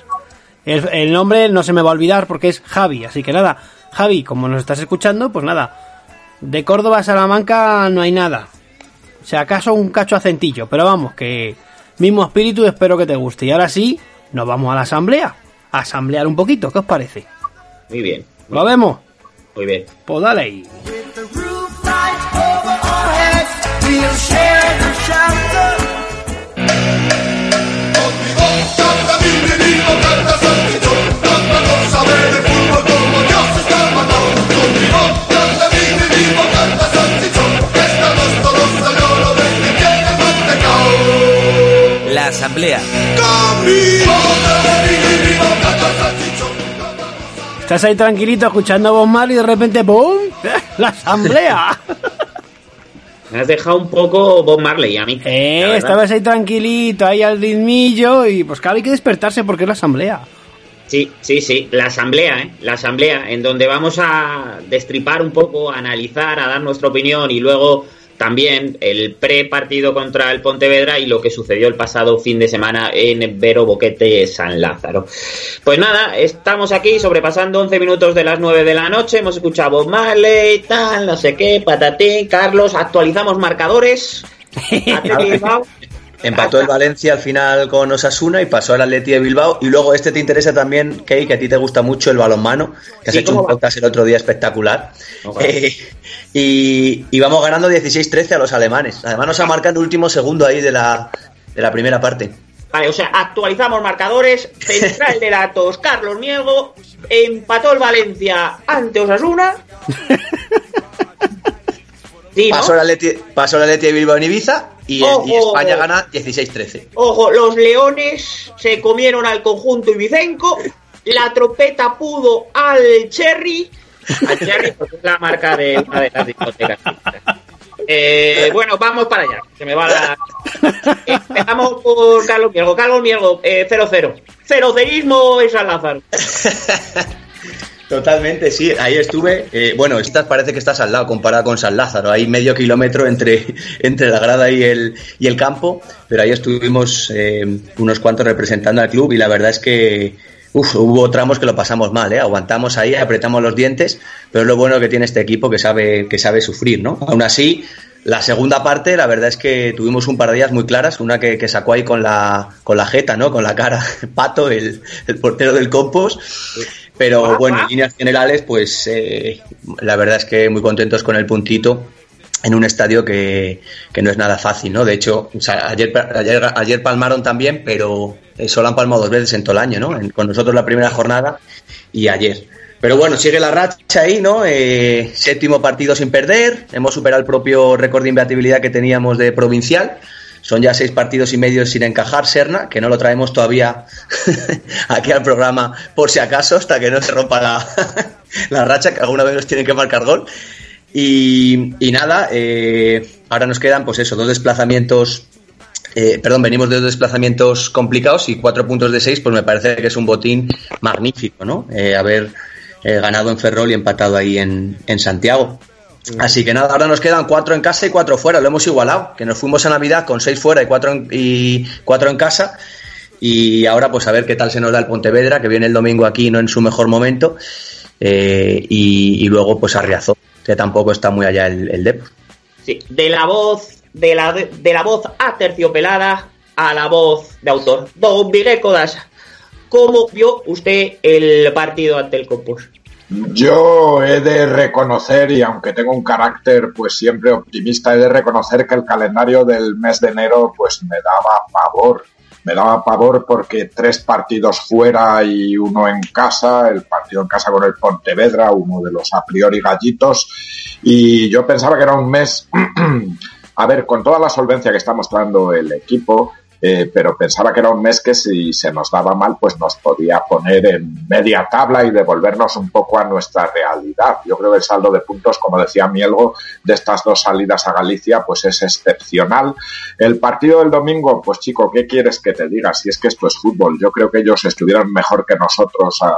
El, el nombre no se me va a olvidar porque es Javi, así que nada, Javi, como nos estás escuchando, pues nada, de Córdoba a Salamanca no hay nada. O sea, acaso un cacho acentillo, pero vamos, que mismo espíritu, espero que te guste. Y ahora sí, nos vamos a la asamblea. A asamblear un poquito, ¿qué os parece? Muy bien, ¿Lo vemos? muy bien. Pues dale ahí. La Asamblea. Estás ahí tranquilito escuchando a Bob Marley y de repente ¡pum! ¡La asamblea! Me has dejado un poco Bob Marley a mí. eh, estabas ahí tranquilito, ahí al ritmillo y pues claro, hay que despertarse porque es la asamblea. Sí, sí, sí, la asamblea, ¿eh? La asamblea, en donde vamos a destripar un poco, a analizar, a dar nuestra opinión y luego también el pre-partido contra el Pontevedra y lo que sucedió el pasado fin de semana en Vero Boquete San Lázaro. Pues nada, estamos aquí sobrepasando 11 minutos de las 9 de la noche, hemos escuchado Bob Marley, tal, no sé qué, patatín, Carlos, actualizamos marcadores. Empató el Valencia al final con Osasuna y pasó al Atleti de Bilbao. Y luego este te interesa también, Key, que a ti te gusta mucho el balonmano, que has Sí, hecho ¿cómo un podcast el otro día espectacular. Eh, y, y vamos ganando 16-13 a los alemanes. Además nos ha marcado el último segundo ahí de la, de la primera parte. Vale, o sea, actualizamos marcadores. Central de datos, Carlos Miego. Empató el Valencia ante Osasuna. Sí, ¿no? Pasó el Atleti, pasó el Atleti de Bilbao en Ibiza y, Ojo. y España gana 16-13. Ojo, los leones se comieron al conjunto ibicenco. La tropeta pudo al Cherry. Al Cherry, porque es la marca de una de las discotecas. Eh, bueno, vamos para allá. Se me va la. Eh, Empezamos por Carlos Mielgo. Carlos Mielgo, eh, 0-0. Cerocerismo en San Lázaro. Totalmente, sí, ahí estuve. Eh, bueno, estas parece que estás al lado comparado con San Lázaro. Hay medio kilómetro entre, entre la grada y el, y el campo, pero ahí estuvimos eh, unos cuantos representando al club y la verdad es que hubo tramos que lo pasamos mal, ¿eh? aguantamos ahí, apretamos los dientes, pero es lo bueno que tiene este equipo que sabe, que sabe sufrir, ¿no? Aún así, la segunda parte, la verdad es que tuvimos un par de días muy claras, una que, que sacó ahí con la, con la jeta, ¿no? Con la cara, Pato, el, el portero del Compos. Pero bueno, en líneas generales, pues eh, la verdad es que muy contentos con el puntito en un estadio que, que no es nada fácil, ¿no? De hecho, o sea, ayer, ayer, ayer palmaron también, pero eh, solo han palmado dos veces en todo el año, ¿no? En- con nosotros la primera jornada y ayer. Pero bueno, sigue la racha ahí, ¿no? Eh, séptimo partido sin perder, hemos superado el propio récord de imbatibilidad que teníamos de provincial. Son ya seis partidos y medio sin encajar, Serna, que no lo traemos todavía aquí al programa por si acaso, hasta que no se rompa la, la racha, que alguna vez nos tienen que marcar gol. Y, nada, eh, ahora nos quedan, pues eso, dos desplazamientos. eh, perdón, venimos de dos desplazamientos complicados y cuatro puntos de seis, pues me parece que es un botín magnífico, ¿no? Eh, haber eh, ganado en Ferrol y empatado ahí en, en Santiago. Así que nada, ahora nos quedan cuatro en casa y cuatro fuera, lo hemos igualado, que nos fuimos a Navidad con seis fuera y cuatro en, y cuatro en casa. Y ahora pues a ver qué tal se nos da el Pontevedra, que viene el domingo aquí no en su mejor momento. Eh, y, luego pues a Riazor, que tampoco está muy allá el, el. Sí, de la voz, de la, de la voz aterciopelada a la voz de autor. Don Miguel Codasa, ¿cómo vio usted el partido ante el Compos? Yo he de reconocer, y aunque tengo un carácter pues siempre optimista, he de reconocer que el calendario del mes de enero pues me daba pavor. Me daba pavor porque tres partidos fuera y uno en casa, el partido en casa con el Pontevedra, uno de los a priori gallitos, y yo pensaba que era un mes, a ver, con toda la solvencia que está mostrando el equipo, eh, pero pensaba que era un mes que si se nos daba mal, pues nos podía poner en media tabla y devolvernos un poco a nuestra realidad. Yo creo que el saldo de puntos, como decía Mielgo, de estas dos salidas a Galicia, pues es excepcional. El partido del domingo, pues chico, ¿qué quieres que te diga? Si es que esto es fútbol, yo creo que ellos estuvieron mejor que nosotros a,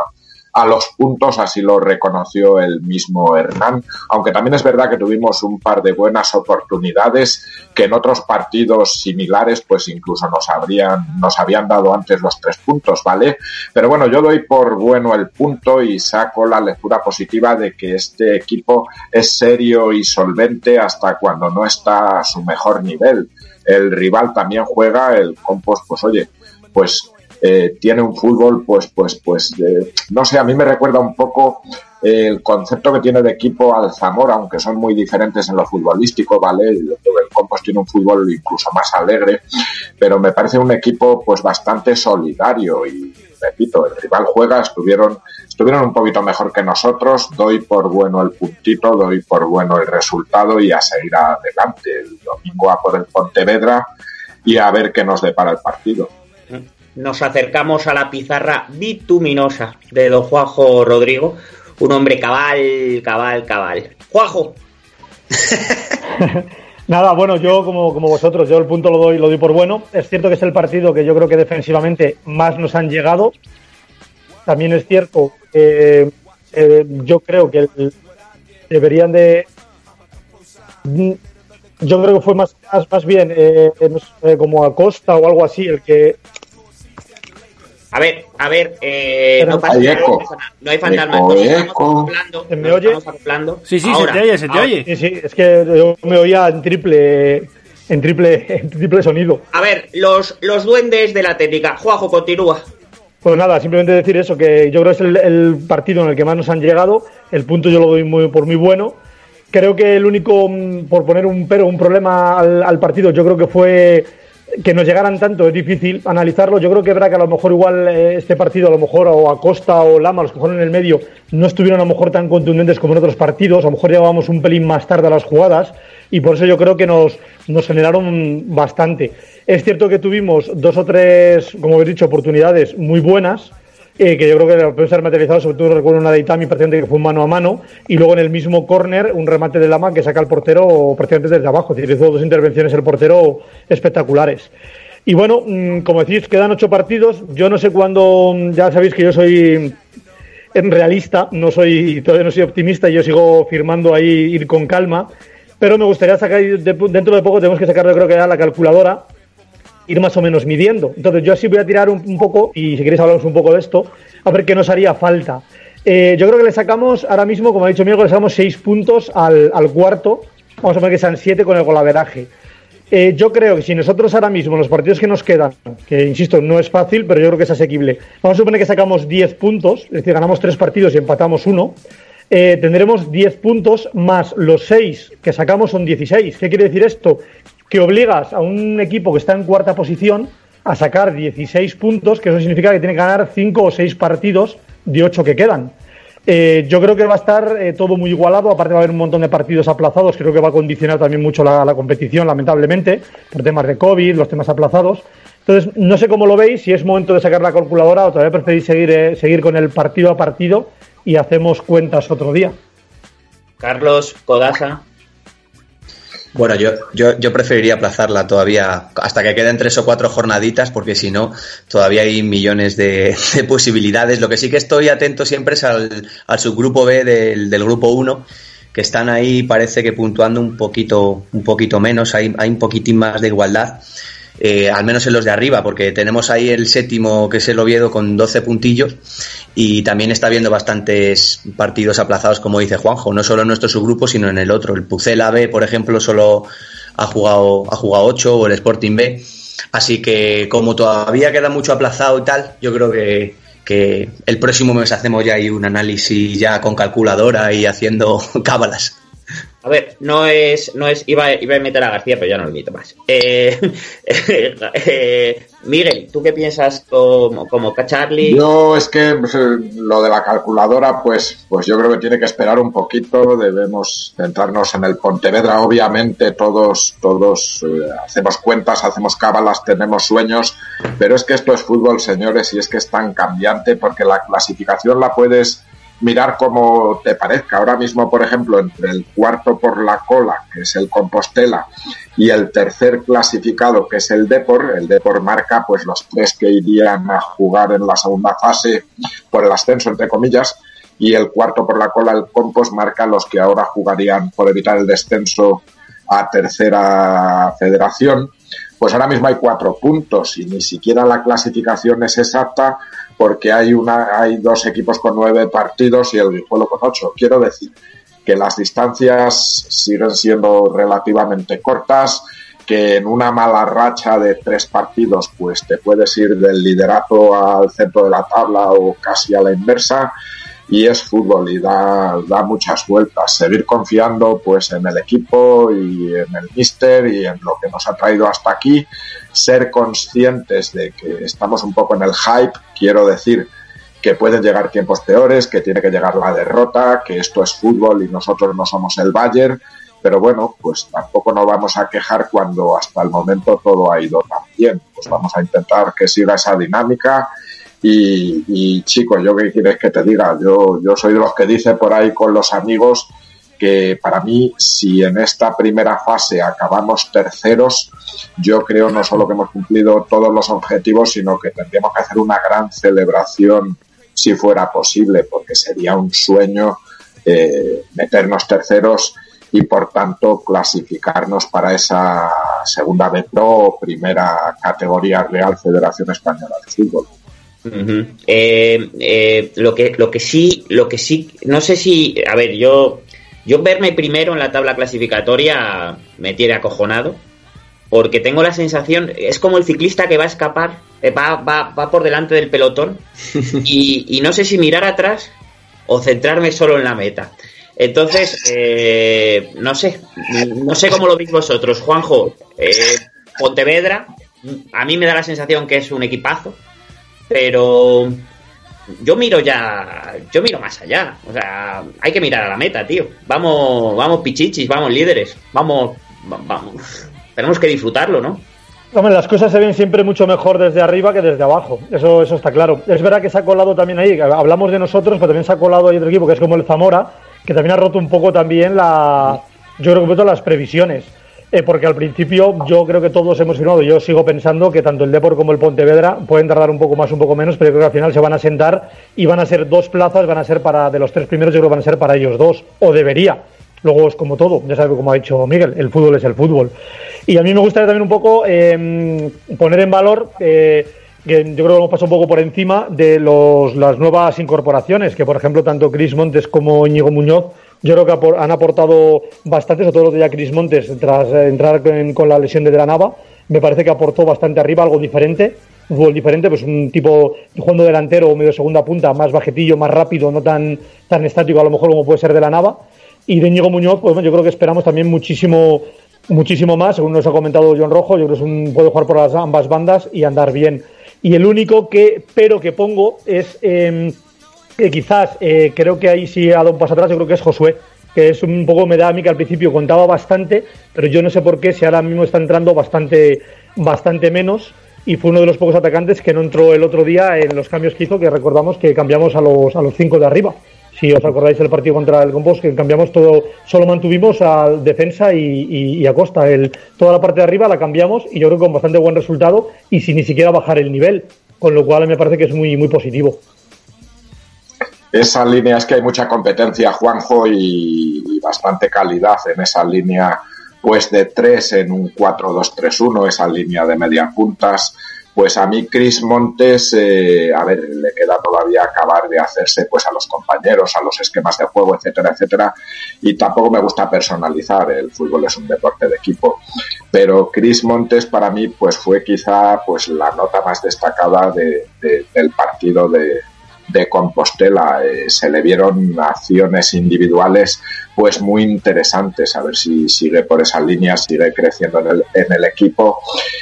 a los puntos, así lo reconoció el mismo Hernán, aunque también es verdad que tuvimos un par de buenas oportunidades que en otros partidos similares pues incluso nos habrían nos habían dado antes los tres puntos, ¿vale? Pero bueno, yo doy por bueno el punto y saco la lectura positiva de que este equipo es serio y solvente hasta cuando no está a su mejor nivel. El rival también juega, el compost, pues oye, pues eh, tiene un fútbol, pues, pues, pues, eh, no sé, a mí me recuerda un poco el concepto que tiene de equipo al Zamora, aunque son muy diferentes en lo futbolístico, ¿vale? El Compos tiene un fútbol incluso más alegre, pero me parece un equipo, pues, bastante solidario y, repito, el rival juega, estuvieron, estuvieron un poquito mejor que nosotros, doy por bueno el puntito, doy por bueno el resultado y a seguir adelante. El domingo a por el Pontevedra y a ver qué nos depara el partido. Nos acercamos a la pizarra bituminosa de don Juanjo Rodrigo, un hombre cabal, cabal, cabal. Juanjo, Nada, bueno, yo como, como vosotros, yo el punto lo doy, lo doy por bueno. Es cierto que es el partido que yo creo que defensivamente más nos han llegado. También es cierto que eh, yo creo que el- deberían de... Yo creo que fue más, más, más bien eh, como Acosta o algo así el que A ver, a ver, eh, no pasa hay nada, eco. no pasa nada, no hay fantasma. Eco, estamos eco. acoplando, ¿Se me oye? acoplando. Sí, sí, Ahora, se te oye, se te ahora. oye. Sí, sí, es que yo me oía en triple, en triple, en triple sonido. A ver, los, los duendes de la técnica. Juanjo, continúa. Pues nada, simplemente decir eso, que yo creo que es el, el partido en el que más nos han llegado. El punto yo lo doy muy, por muy bueno. Creo que el único, mm, por poner un pero, un problema al, al partido, yo creo que fue que nos llegaran tanto, es difícil analizarlo. Yo creo que verá que a lo mejor igual eh, este partido, a lo mejor, o Acosta o Lama, los que fueron en el medio, no estuvieron a lo mejor tan contundentes como en otros partidos. A lo mejor llegábamos un pelín más tarde a las jugadas y por eso yo creo que nos, nos generaron bastante. Es cierto que tuvimos dos o tres, como habéis dicho, oportunidades muy buenas, eh, que yo creo que pueden ser materializados, sobre todo recuerdo una de Itami prácticamente que fue un mano a mano, y luego en el mismo córner un remate de Lama que saca al portero prácticamente desde abajo, es hizo dos intervenciones el portero espectaculares. Y bueno, mm, como decís, quedan ocho partidos, yo no sé cuándo, mm, ya sabéis que yo soy en realista, no soy, todavía no soy optimista y yo sigo firmando ahí ir con calma, pero me gustaría sacar, de- dentro de poco tenemos que sacar yo creo que ya la calculadora, ir más o menos midiendo. Entonces yo así voy a tirar un, poco, y si queréis hablamos un poco de esto, a ver qué nos haría falta. Eh, yo creo que le sacamos ahora mismo, como ha dicho Miguel, le sacamos seis puntos al, cuarto, vamos a poner que sean siete con el golaveraje. Eh, yo creo que si nosotros ahora mismo, los partidos que nos quedan, que insisto, no es fácil, pero yo creo que es asequible, vamos a suponer que sacamos 10 puntos, es decir, ganamos 3 partidos y empatamos uno, eh, tendremos 10 puntos más los 6 que sacamos son 16. ¿Qué quiere decir esto? Que obligas a un equipo que está en cuarta posición a sacar 16 puntos, que eso significa que tiene que ganar 5 o 6 partidos de 8 que quedan. Eh, yo creo que va a estar eh, todo muy igualado, aparte va a haber un montón de partidos aplazados, creo que va a condicionar también mucho la, competición, lamentablemente, por temas de COVID, los temas aplazados. Entonces, no sé cómo lo veis, si es momento de sacar la calculadora o todavía preferís seguir, eh, seguir con el partido a partido y hacemos cuentas otro día. Carlos, Codasa. Bueno, yo, yo, yo preferiría aplazarla todavía hasta que queden tres o cuatro jornaditas, porque si no, todavía hay millones de, de posibilidades. Lo que sí que estoy atento siempre es al, al subgrupo B del, del grupo 1, que están ahí, parece que puntuando un poquito, un poquito menos, hay, hay un poquitín más de igualdad. Eh, al menos en los de arriba, porque tenemos ahí el séptimo, que es el Oviedo, con 12 puntillos, y también está habiendo bastantes partidos aplazados, como dice Juanjo, no solo en nuestro subgrupo, sino en el otro. El Pucela B, por ejemplo, solo ha jugado, ha jugado 8, o el Sporting B. Así que, como todavía queda mucho aplazado y tal, yo creo que, que el próximo mes hacemos ya ahí un análisis ya con calculadora y haciendo cábalas. A ver, no es, no es, iba, iba a meter a García, pero ya no lo invito más. Eh, eh, Miguel, ¿tú qué piensas como, como Charlie? Yo es que pues, eh, lo de la calculadora, pues, pues yo creo que tiene que esperar un poquito. Debemos centrarnos en el Pontevedra. Obviamente todos, todos eh, hacemos cuentas, hacemos cábalas, tenemos sueños, pero es que esto es fútbol, señores, y es que es tan cambiante porque la clasificación la puedes mirar como te parezca. Ahora mismo, por ejemplo, entre el cuarto por la cola, que es el Compostela, y el tercer clasificado, que es el Depor, el Depor marca pues los tres que irían a jugar en la segunda fase por el ascenso, entre comillas, y el cuarto por la cola, el Compost, marca los que ahora jugarían por evitar el descenso a tercera federación. Pues ahora mismo hay cuatro puntos y ni siquiera la clasificación es exacta porque hay una hay dos equipos con nueve partidos y el Guijuelo con ocho. Quiero decir que las distancias siguen siendo relativamente cortas, que en una mala racha de tres partidos pues te puedes ir del liderato al centro de la tabla o casi a la inversa y es fútbol y da, da muchas vueltas. Seguir confiando pues en el equipo y en el míster y en lo que nos ha traído hasta aquí. Ser conscientes de que estamos un poco en el hype, quiero decir que pueden llegar tiempos peores, que tiene que llegar la derrota, que esto es fútbol y nosotros no somos el Bayern, pero bueno, pues tampoco nos vamos a quejar cuando hasta el momento todo ha ido tan bien. Pues vamos a intentar que siga esa dinámica y, y chicos, yo qué quieres que te diga, yo, yo soy de los que dice por ahí con los amigos que para mí, si en esta primera fase acabamos terceros, yo creo no solo que hemos cumplido todos los objetivos, sino que tendríamos que hacer una gran celebración si fuera posible, porque sería un sueño eh, meternos terceros y por tanto clasificarnos para esa segunda B Pro o primera categoría Real Federación Española de Fútbol. Eh, eh, lo que lo que sí lo que sí no sé si a ver yo yo verme primero en la tabla clasificatoria me tiene acojonado porque tengo la sensación es como el ciclista que va a escapar eh, va, va, va por delante del pelotón y, y no sé si mirar atrás o centrarme solo en la meta. Entonces eh, no sé no sé cómo lo veis vosotros Juanjo. Pontevedra a mí me da la sensación que es un equipazo pero yo miro ya, yo miro más allá. O sea, hay que mirar a la meta, tío. Vamos, vamos pichichis, vamos líderes, vamos, va- vamos. Tenemos que disfrutarlo, ¿no? Hombre, las cosas se ven siempre mucho mejor desde arriba que desde abajo. Eso, eso está claro. Es verdad que se ha colado también ahí. Hablamos de nosotros, pero también se ha colado ahí otro equipo que es como el Zamora, que también ha roto un poco también la. Yo creo que poquito las previsiones. Eh, porque al principio yo creo que todos hemos firmado, yo sigo pensando que tanto el Depor como el Pontevedra pueden tardar un poco más, un poco menos, pero creo que al final se van a sentar y van a ser dos plazas, van a ser para, de los tres primeros, yo creo que van a ser para ellos dos, o debería. Luego es como todo, ya sabe como ha dicho Miguel, el fútbol es el fútbol. Y a mí me gustaría también un poco eh, poner en valor, eh, que yo creo que hemos pasado un poco por encima de los, las nuevas incorporaciones, que por ejemplo tanto Cris Montes como Íñigo Muñoz, yo creo que han aportado bastante, sobre todo lo de ya Cris Montes, tras eh, entrar con, la lesión de De la Nava, me parece que aportó bastante arriba, algo diferente, un fútbol diferente, pues un tipo jugando delantero o medio segunda punta, más bajetillo, más rápido, no tan, tan estático a lo mejor como puede ser De la Nava. Y de Íñigo Muñoz, pues yo creo que esperamos también muchísimo muchísimo más, según nos ha comentado John Rojo, yo creo que es un, puede jugar por las ambas bandas y andar bien. Y el único que, pero que pongo es eh, que quizás eh, creo que ahí sí ha dado un paso atrás, yo creo que es Josué, que es un poco, me a que al principio contaba bastante, pero yo no sé por qué, si ahora mismo está entrando bastante, bastante menos. Y fue uno de los pocos atacantes que no entró el otro día en los cambios que hizo, que recordamos que cambiamos a los, a los cinco de arriba. Si os acordáis del partido contra el Compost, que cambiamos todo, solo mantuvimos al defensa y, y- y a Costa. El, toda la parte de arriba la cambiamos y yo creo que con bastante buen resultado y sin ni siquiera bajar el nivel, con lo cual me parece que es muy, muy positivo. Esa línea es que hay mucha competencia, Juanjo, y, y bastante calidad en esa línea, pues de tres en un 4-2-3-1, esa línea de media puntas. Pues a mí Chris Montes, eh, a ver, le queda todavía acabar de hacerse pues a los compañeros, a los esquemas de juego, etcétera, etcétera. Y tampoco me gusta personalizar, el fútbol es un deporte de equipo. Pero Chris Montes para mí pues fue quizá pues la nota más destacada de- de- del partido de, de Compostela. Eh, se le vieron acciones individuales pues muy interesantes. A ver si sigue por esa línea, sigue creciendo en el, equipo.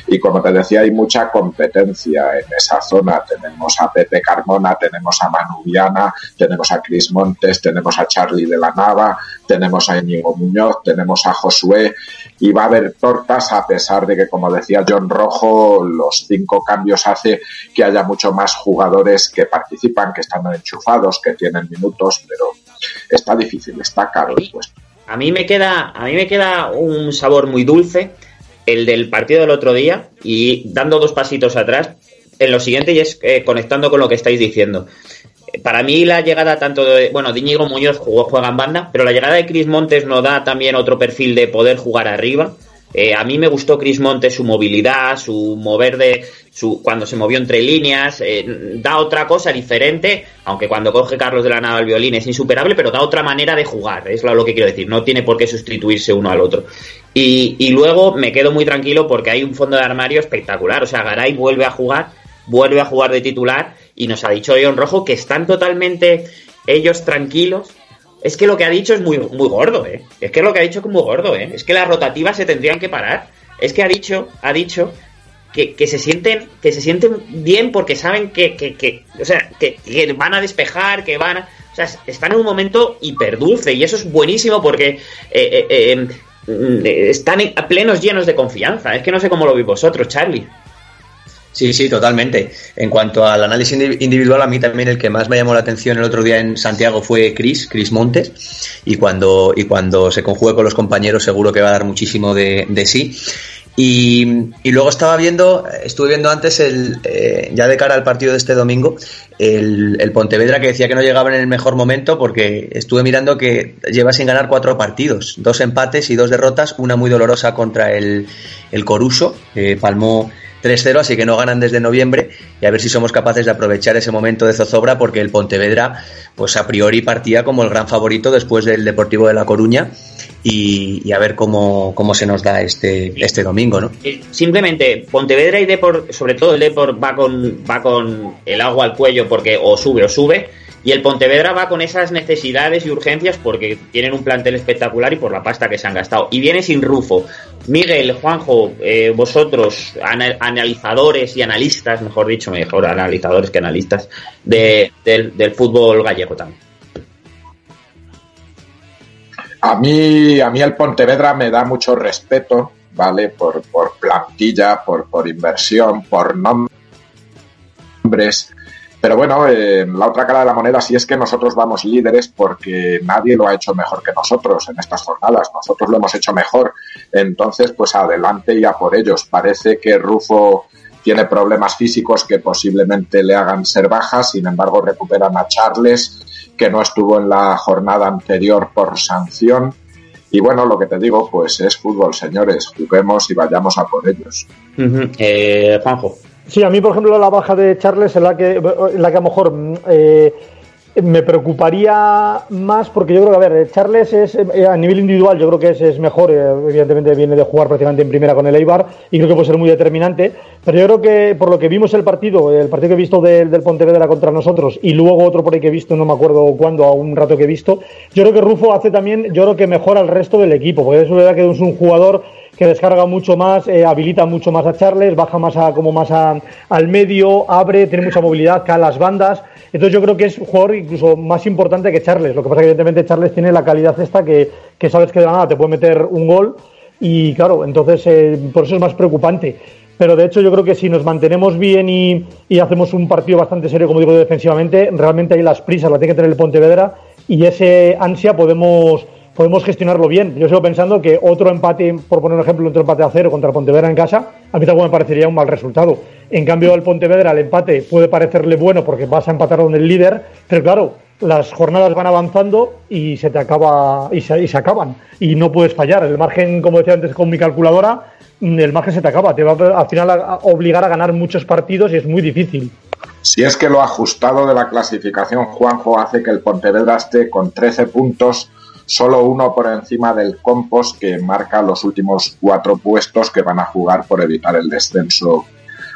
Y como te decía, hay mucha competencia en esa zona. Tenemos a Pepe Carmona, tenemos a Manu Viana, tenemos a Cris Montes, tenemos a Charlie de la Nava, tenemos a Íñigo Muñoz, tenemos a Josué y va a haber tortas a pesar de que, como decía John Rojo, los cinco cambios hace que haya mucho más jugadores que participan, que están enchufados, que tienen minutos, pero está difícil, está caro el puesto. A mí me queda, a mí me queda un sabor muy dulce, el del partido del otro día, y dando dos pasitos atrás, en lo siguiente y es eh, conectando con lo que estáis diciendo. Para mí la llegada tanto de, bueno, de Íñigo Muñoz jugó, juega en banda, pero la llegada de Cris Montes nos da también otro perfil de poder jugar arriba. Eh, a mí me gustó Cris Montes su movilidad, su mover de, su, cuando se movió entre líneas, eh, da otra cosa diferente, aunque cuando coge Carlos de la Nava el violín es insuperable, pero da otra manera de jugar, es lo que quiero decir, no tiene por qué sustituirse uno al otro. Y, luego me quedo muy tranquilo porque hay un fondo de armario espectacular, o sea, Garay vuelve a jugar, vuelve a jugar de titular y nos ha dicho John Rojo que están totalmente ellos tranquilos. Es que lo que ha dicho es muy, muy gordo, ¿eh? Es que lo que ha dicho es muy gordo, ¿eh? Es que las rotativas se tendrían que parar. Es que ha dicho, ha dicho que, se sienten que se sienten bien porque saben que, que, que o sea que, van a despejar que van a, o sea están en un momento hiperdulce y eso es buenísimo porque eh, eh, eh, mm, están en- plenos llenos de confianza es que no sé cómo lo veis vosotros Charlie Sí, sí, totalmente. En cuanto al análisis indi- individual, a mí también el que más me llamó la atención el otro día en Santiago fue Chris, Chris Montes, y cuando, y cuando se conjugue con los compañeros seguro que va a dar muchísimo de sí. Y, luego estaba viendo, estuve viendo antes, el, eh, ya de cara al partido de este domingo, el, el Pontevedra que decía que no llegaba en el mejor momento porque estuve mirando que lleva sin ganar cuatro partidos, dos empates y dos derrotas, una muy dolorosa contra el, el Coruso, que palmó 3-0, así que no ganan desde noviembre y a ver si somos capaces de aprovechar ese momento de zozobra porque el Pontevedra, pues a priori partía como el gran favorito después del Deportivo de La Coruña y, y a ver cómo, cómo se nos da este, este domingo, ¿no? Eh, Simplemente, Pontevedra y Depor, sobre todo el Depor va con, va con el agua al cuello porque o sube o sube. Y el Pontevedra va con esas necesidades y urgencias porque tienen un plantel espectacular y por la pasta que se han gastado. Y viene sin Rufo. Miguel, Juanjo, eh, vosotros, ana- analizadores y analistas, mejor dicho, mejor analizadores que analistas, de- del, del fútbol gallego también. A mí, a mí el Pontevedra me da mucho respeto, ¿vale? Por, por plantilla, por, por inversión, por nombres. Pero bueno, eh, la otra cara de la moneda sí es que nosotros vamos líderes porque nadie lo ha hecho mejor que nosotros en estas jornadas. Nosotros lo hemos hecho mejor. Entonces, pues adelante y a por ellos. Parece que Rufo tiene problemas físicos que posiblemente le hagan ser bajas. Sin embargo, recuperan a Charles, que no estuvo en la jornada anterior por sanción. Y bueno, lo que te digo, pues es fútbol, señores. Juguemos y vayamos a por ellos. Eh, Juanjo. Sí, a mí, por ejemplo, la baja de Charles es la que, la que a lo mejor mm, eh, me preocuparía más porque yo creo que, a ver, Charles es eh, a nivel individual, yo creo que es, es mejor, eh, evidentemente viene de jugar prácticamente en primera con el Eibar y creo que puede ser muy determinante, pero yo creo que por lo que vimos el partido, el partido que he visto del, del Pontevedra contra nosotros y luego otro por ahí que he visto, no me acuerdo cuándo, a un rato que he visto, yo creo que Rufo hace también, yo creo que mejora al resto del equipo, porque es verdad que es un jugador que descarga mucho más, eh, habilita mucho más a Charles, baja más a, como más a- al medio, abre, tiene mucha movilidad, cae a las bandas. Entonces yo creo que es un jugador incluso más importante que Charles. Lo que pasa que evidentemente Charles tiene la calidad esta que, que sabes que de la nada te puede meter un gol y claro, entonces eh, por eso es más preocupante. Pero de hecho yo creo que si nos mantenemos bien y, y hacemos un partido bastante serio, como digo, defensivamente, realmente ahí las prisas las tiene que tener el Pontevedra y ese ansia podemos podemos gestionarlo bien. Yo sigo pensando que otro empate, por poner un ejemplo, otro empate a cero contra Pontevedra en casa, a mí tampoco me parecería un mal resultado. En cambio, al Pontevedra el empate puede parecerle bueno porque vas a empatar con el líder, pero claro, las jornadas van avanzando y se te acaba y se, acaban y no puedes fallar. El margen, como decía antes con mi calculadora, mm, el margen se te acaba, te va al final a obligar a ganar muchos partidos y es muy difícil. Si es que lo ajustado de la clasificación, Juanjo, hace que el Pontevedra esté con 13 puntos, solo uno por encima del Compost, que marca los últimos cuatro puestos que van a jugar por evitar el descenso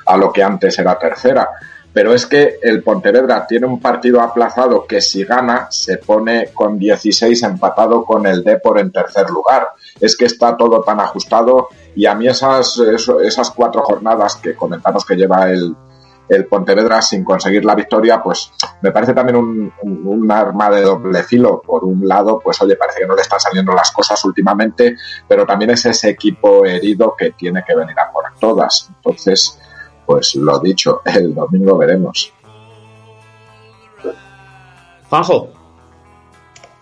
a lo que antes era tercera. Pero es que el Pontevedra tiene un partido aplazado que si gana se pone con 16 empatado con el Depor en tercer lugar. Es que está todo tan ajustado y a mí esas, esas cuatro jornadas que comentamos que lleva el, el Pontevedra sin conseguir la victoria, pues me parece también un, un- un arma de doble filo. Por un lado, pues oye, parece que no le están saliendo las cosas últimamente, pero también es ese equipo herido que tiene que venir a por todas. Entonces, pues lo dicho, el domingo veremos. Juanjo.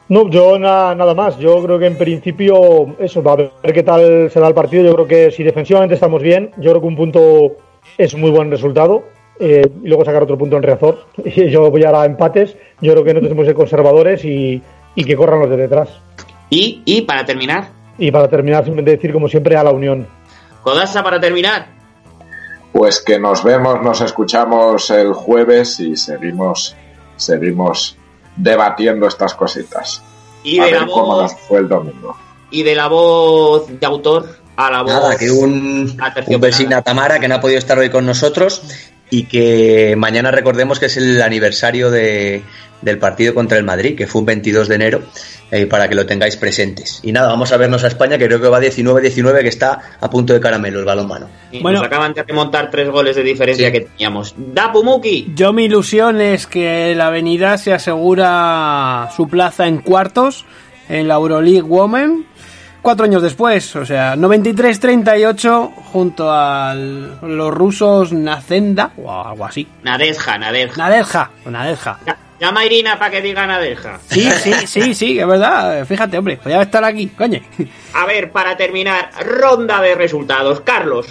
No, yo na- nada más. Yo creo que en principio, eso, va a ver qué tal se da el partido. Yo creo que si defensivamente estamos bien, yo creo que un punto es muy buen resultado. Eh, y luego sacar otro punto en Reazor. Yo voy ahora a empates. Yo creo que no tenemos que ser conservadores y, y que corran los de detrás. Y, y para terminar, Y para terminar, simplemente decir, como siempre, a la unión. Codasa para terminar. Pues que nos vemos, nos escuchamos el jueves y seguimos, seguimos debatiendo estas cositas. Y a de la ver cómo voz nos fue el domingo. y de la voz de autor a la voz Nada, que un, un vecina Tamara que no ha podido estar hoy con nosotros y que mañana recordemos que es el aniversario de, del partido contra el Madrid, que fue un 22 de enero, eh, para que lo tengáis presentes. Y nada, vamos a vernos a España, que creo que va 19-19, que está a punto de caramelo el balonmano. Bueno. Nos acaban de remontar tres goles de diferencia Sí. que teníamos. Dapumuki. Yo mi ilusión es que la Avenida se asegura su plaza en cuartos en la Euroleague Women cuatro años después, o sea, 93-38 junto a los rusos Nacenda o algo así. Nadezja, Nadezja. Nadelja, Nadelja. Ya, Llama a Irina para que diga Nadeja. Sí, sí, sí, sí, es verdad. Fíjate, hombre, podía estar aquí, coño. A ver, para terminar, ronda de resultados. Carlos,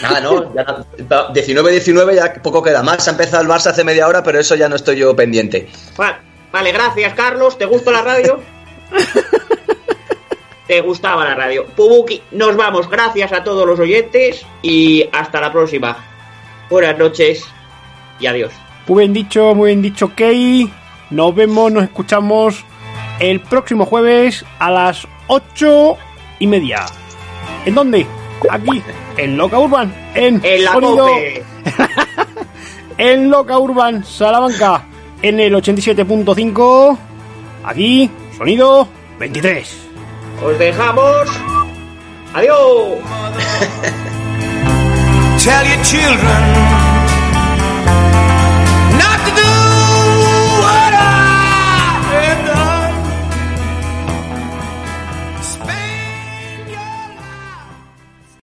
Nada, no, ya 19-19 ya poco queda más. Ha empezado el Barça hace media hora, pero eso ya no estoy yo pendiente. Va- Vale, gracias, Carlos. ¿Te gustó la radio? ¿Te gustaba la radio? Pubuki, nos vamos. Gracias a todos los oyentes y hasta la próxima. Buenas noches y adiós. Muy bien dicho, muy bien dicho, Key. Nos vemos, nos escuchamos el próximo jueves a las ocho y media. ¿En dónde? Aquí, en Loca Urban, en, En la sonido- en Loca Urban, Salamanca, en el 87.5. Aquí, sonido 23. Os dejamos. Adiós. Tell your children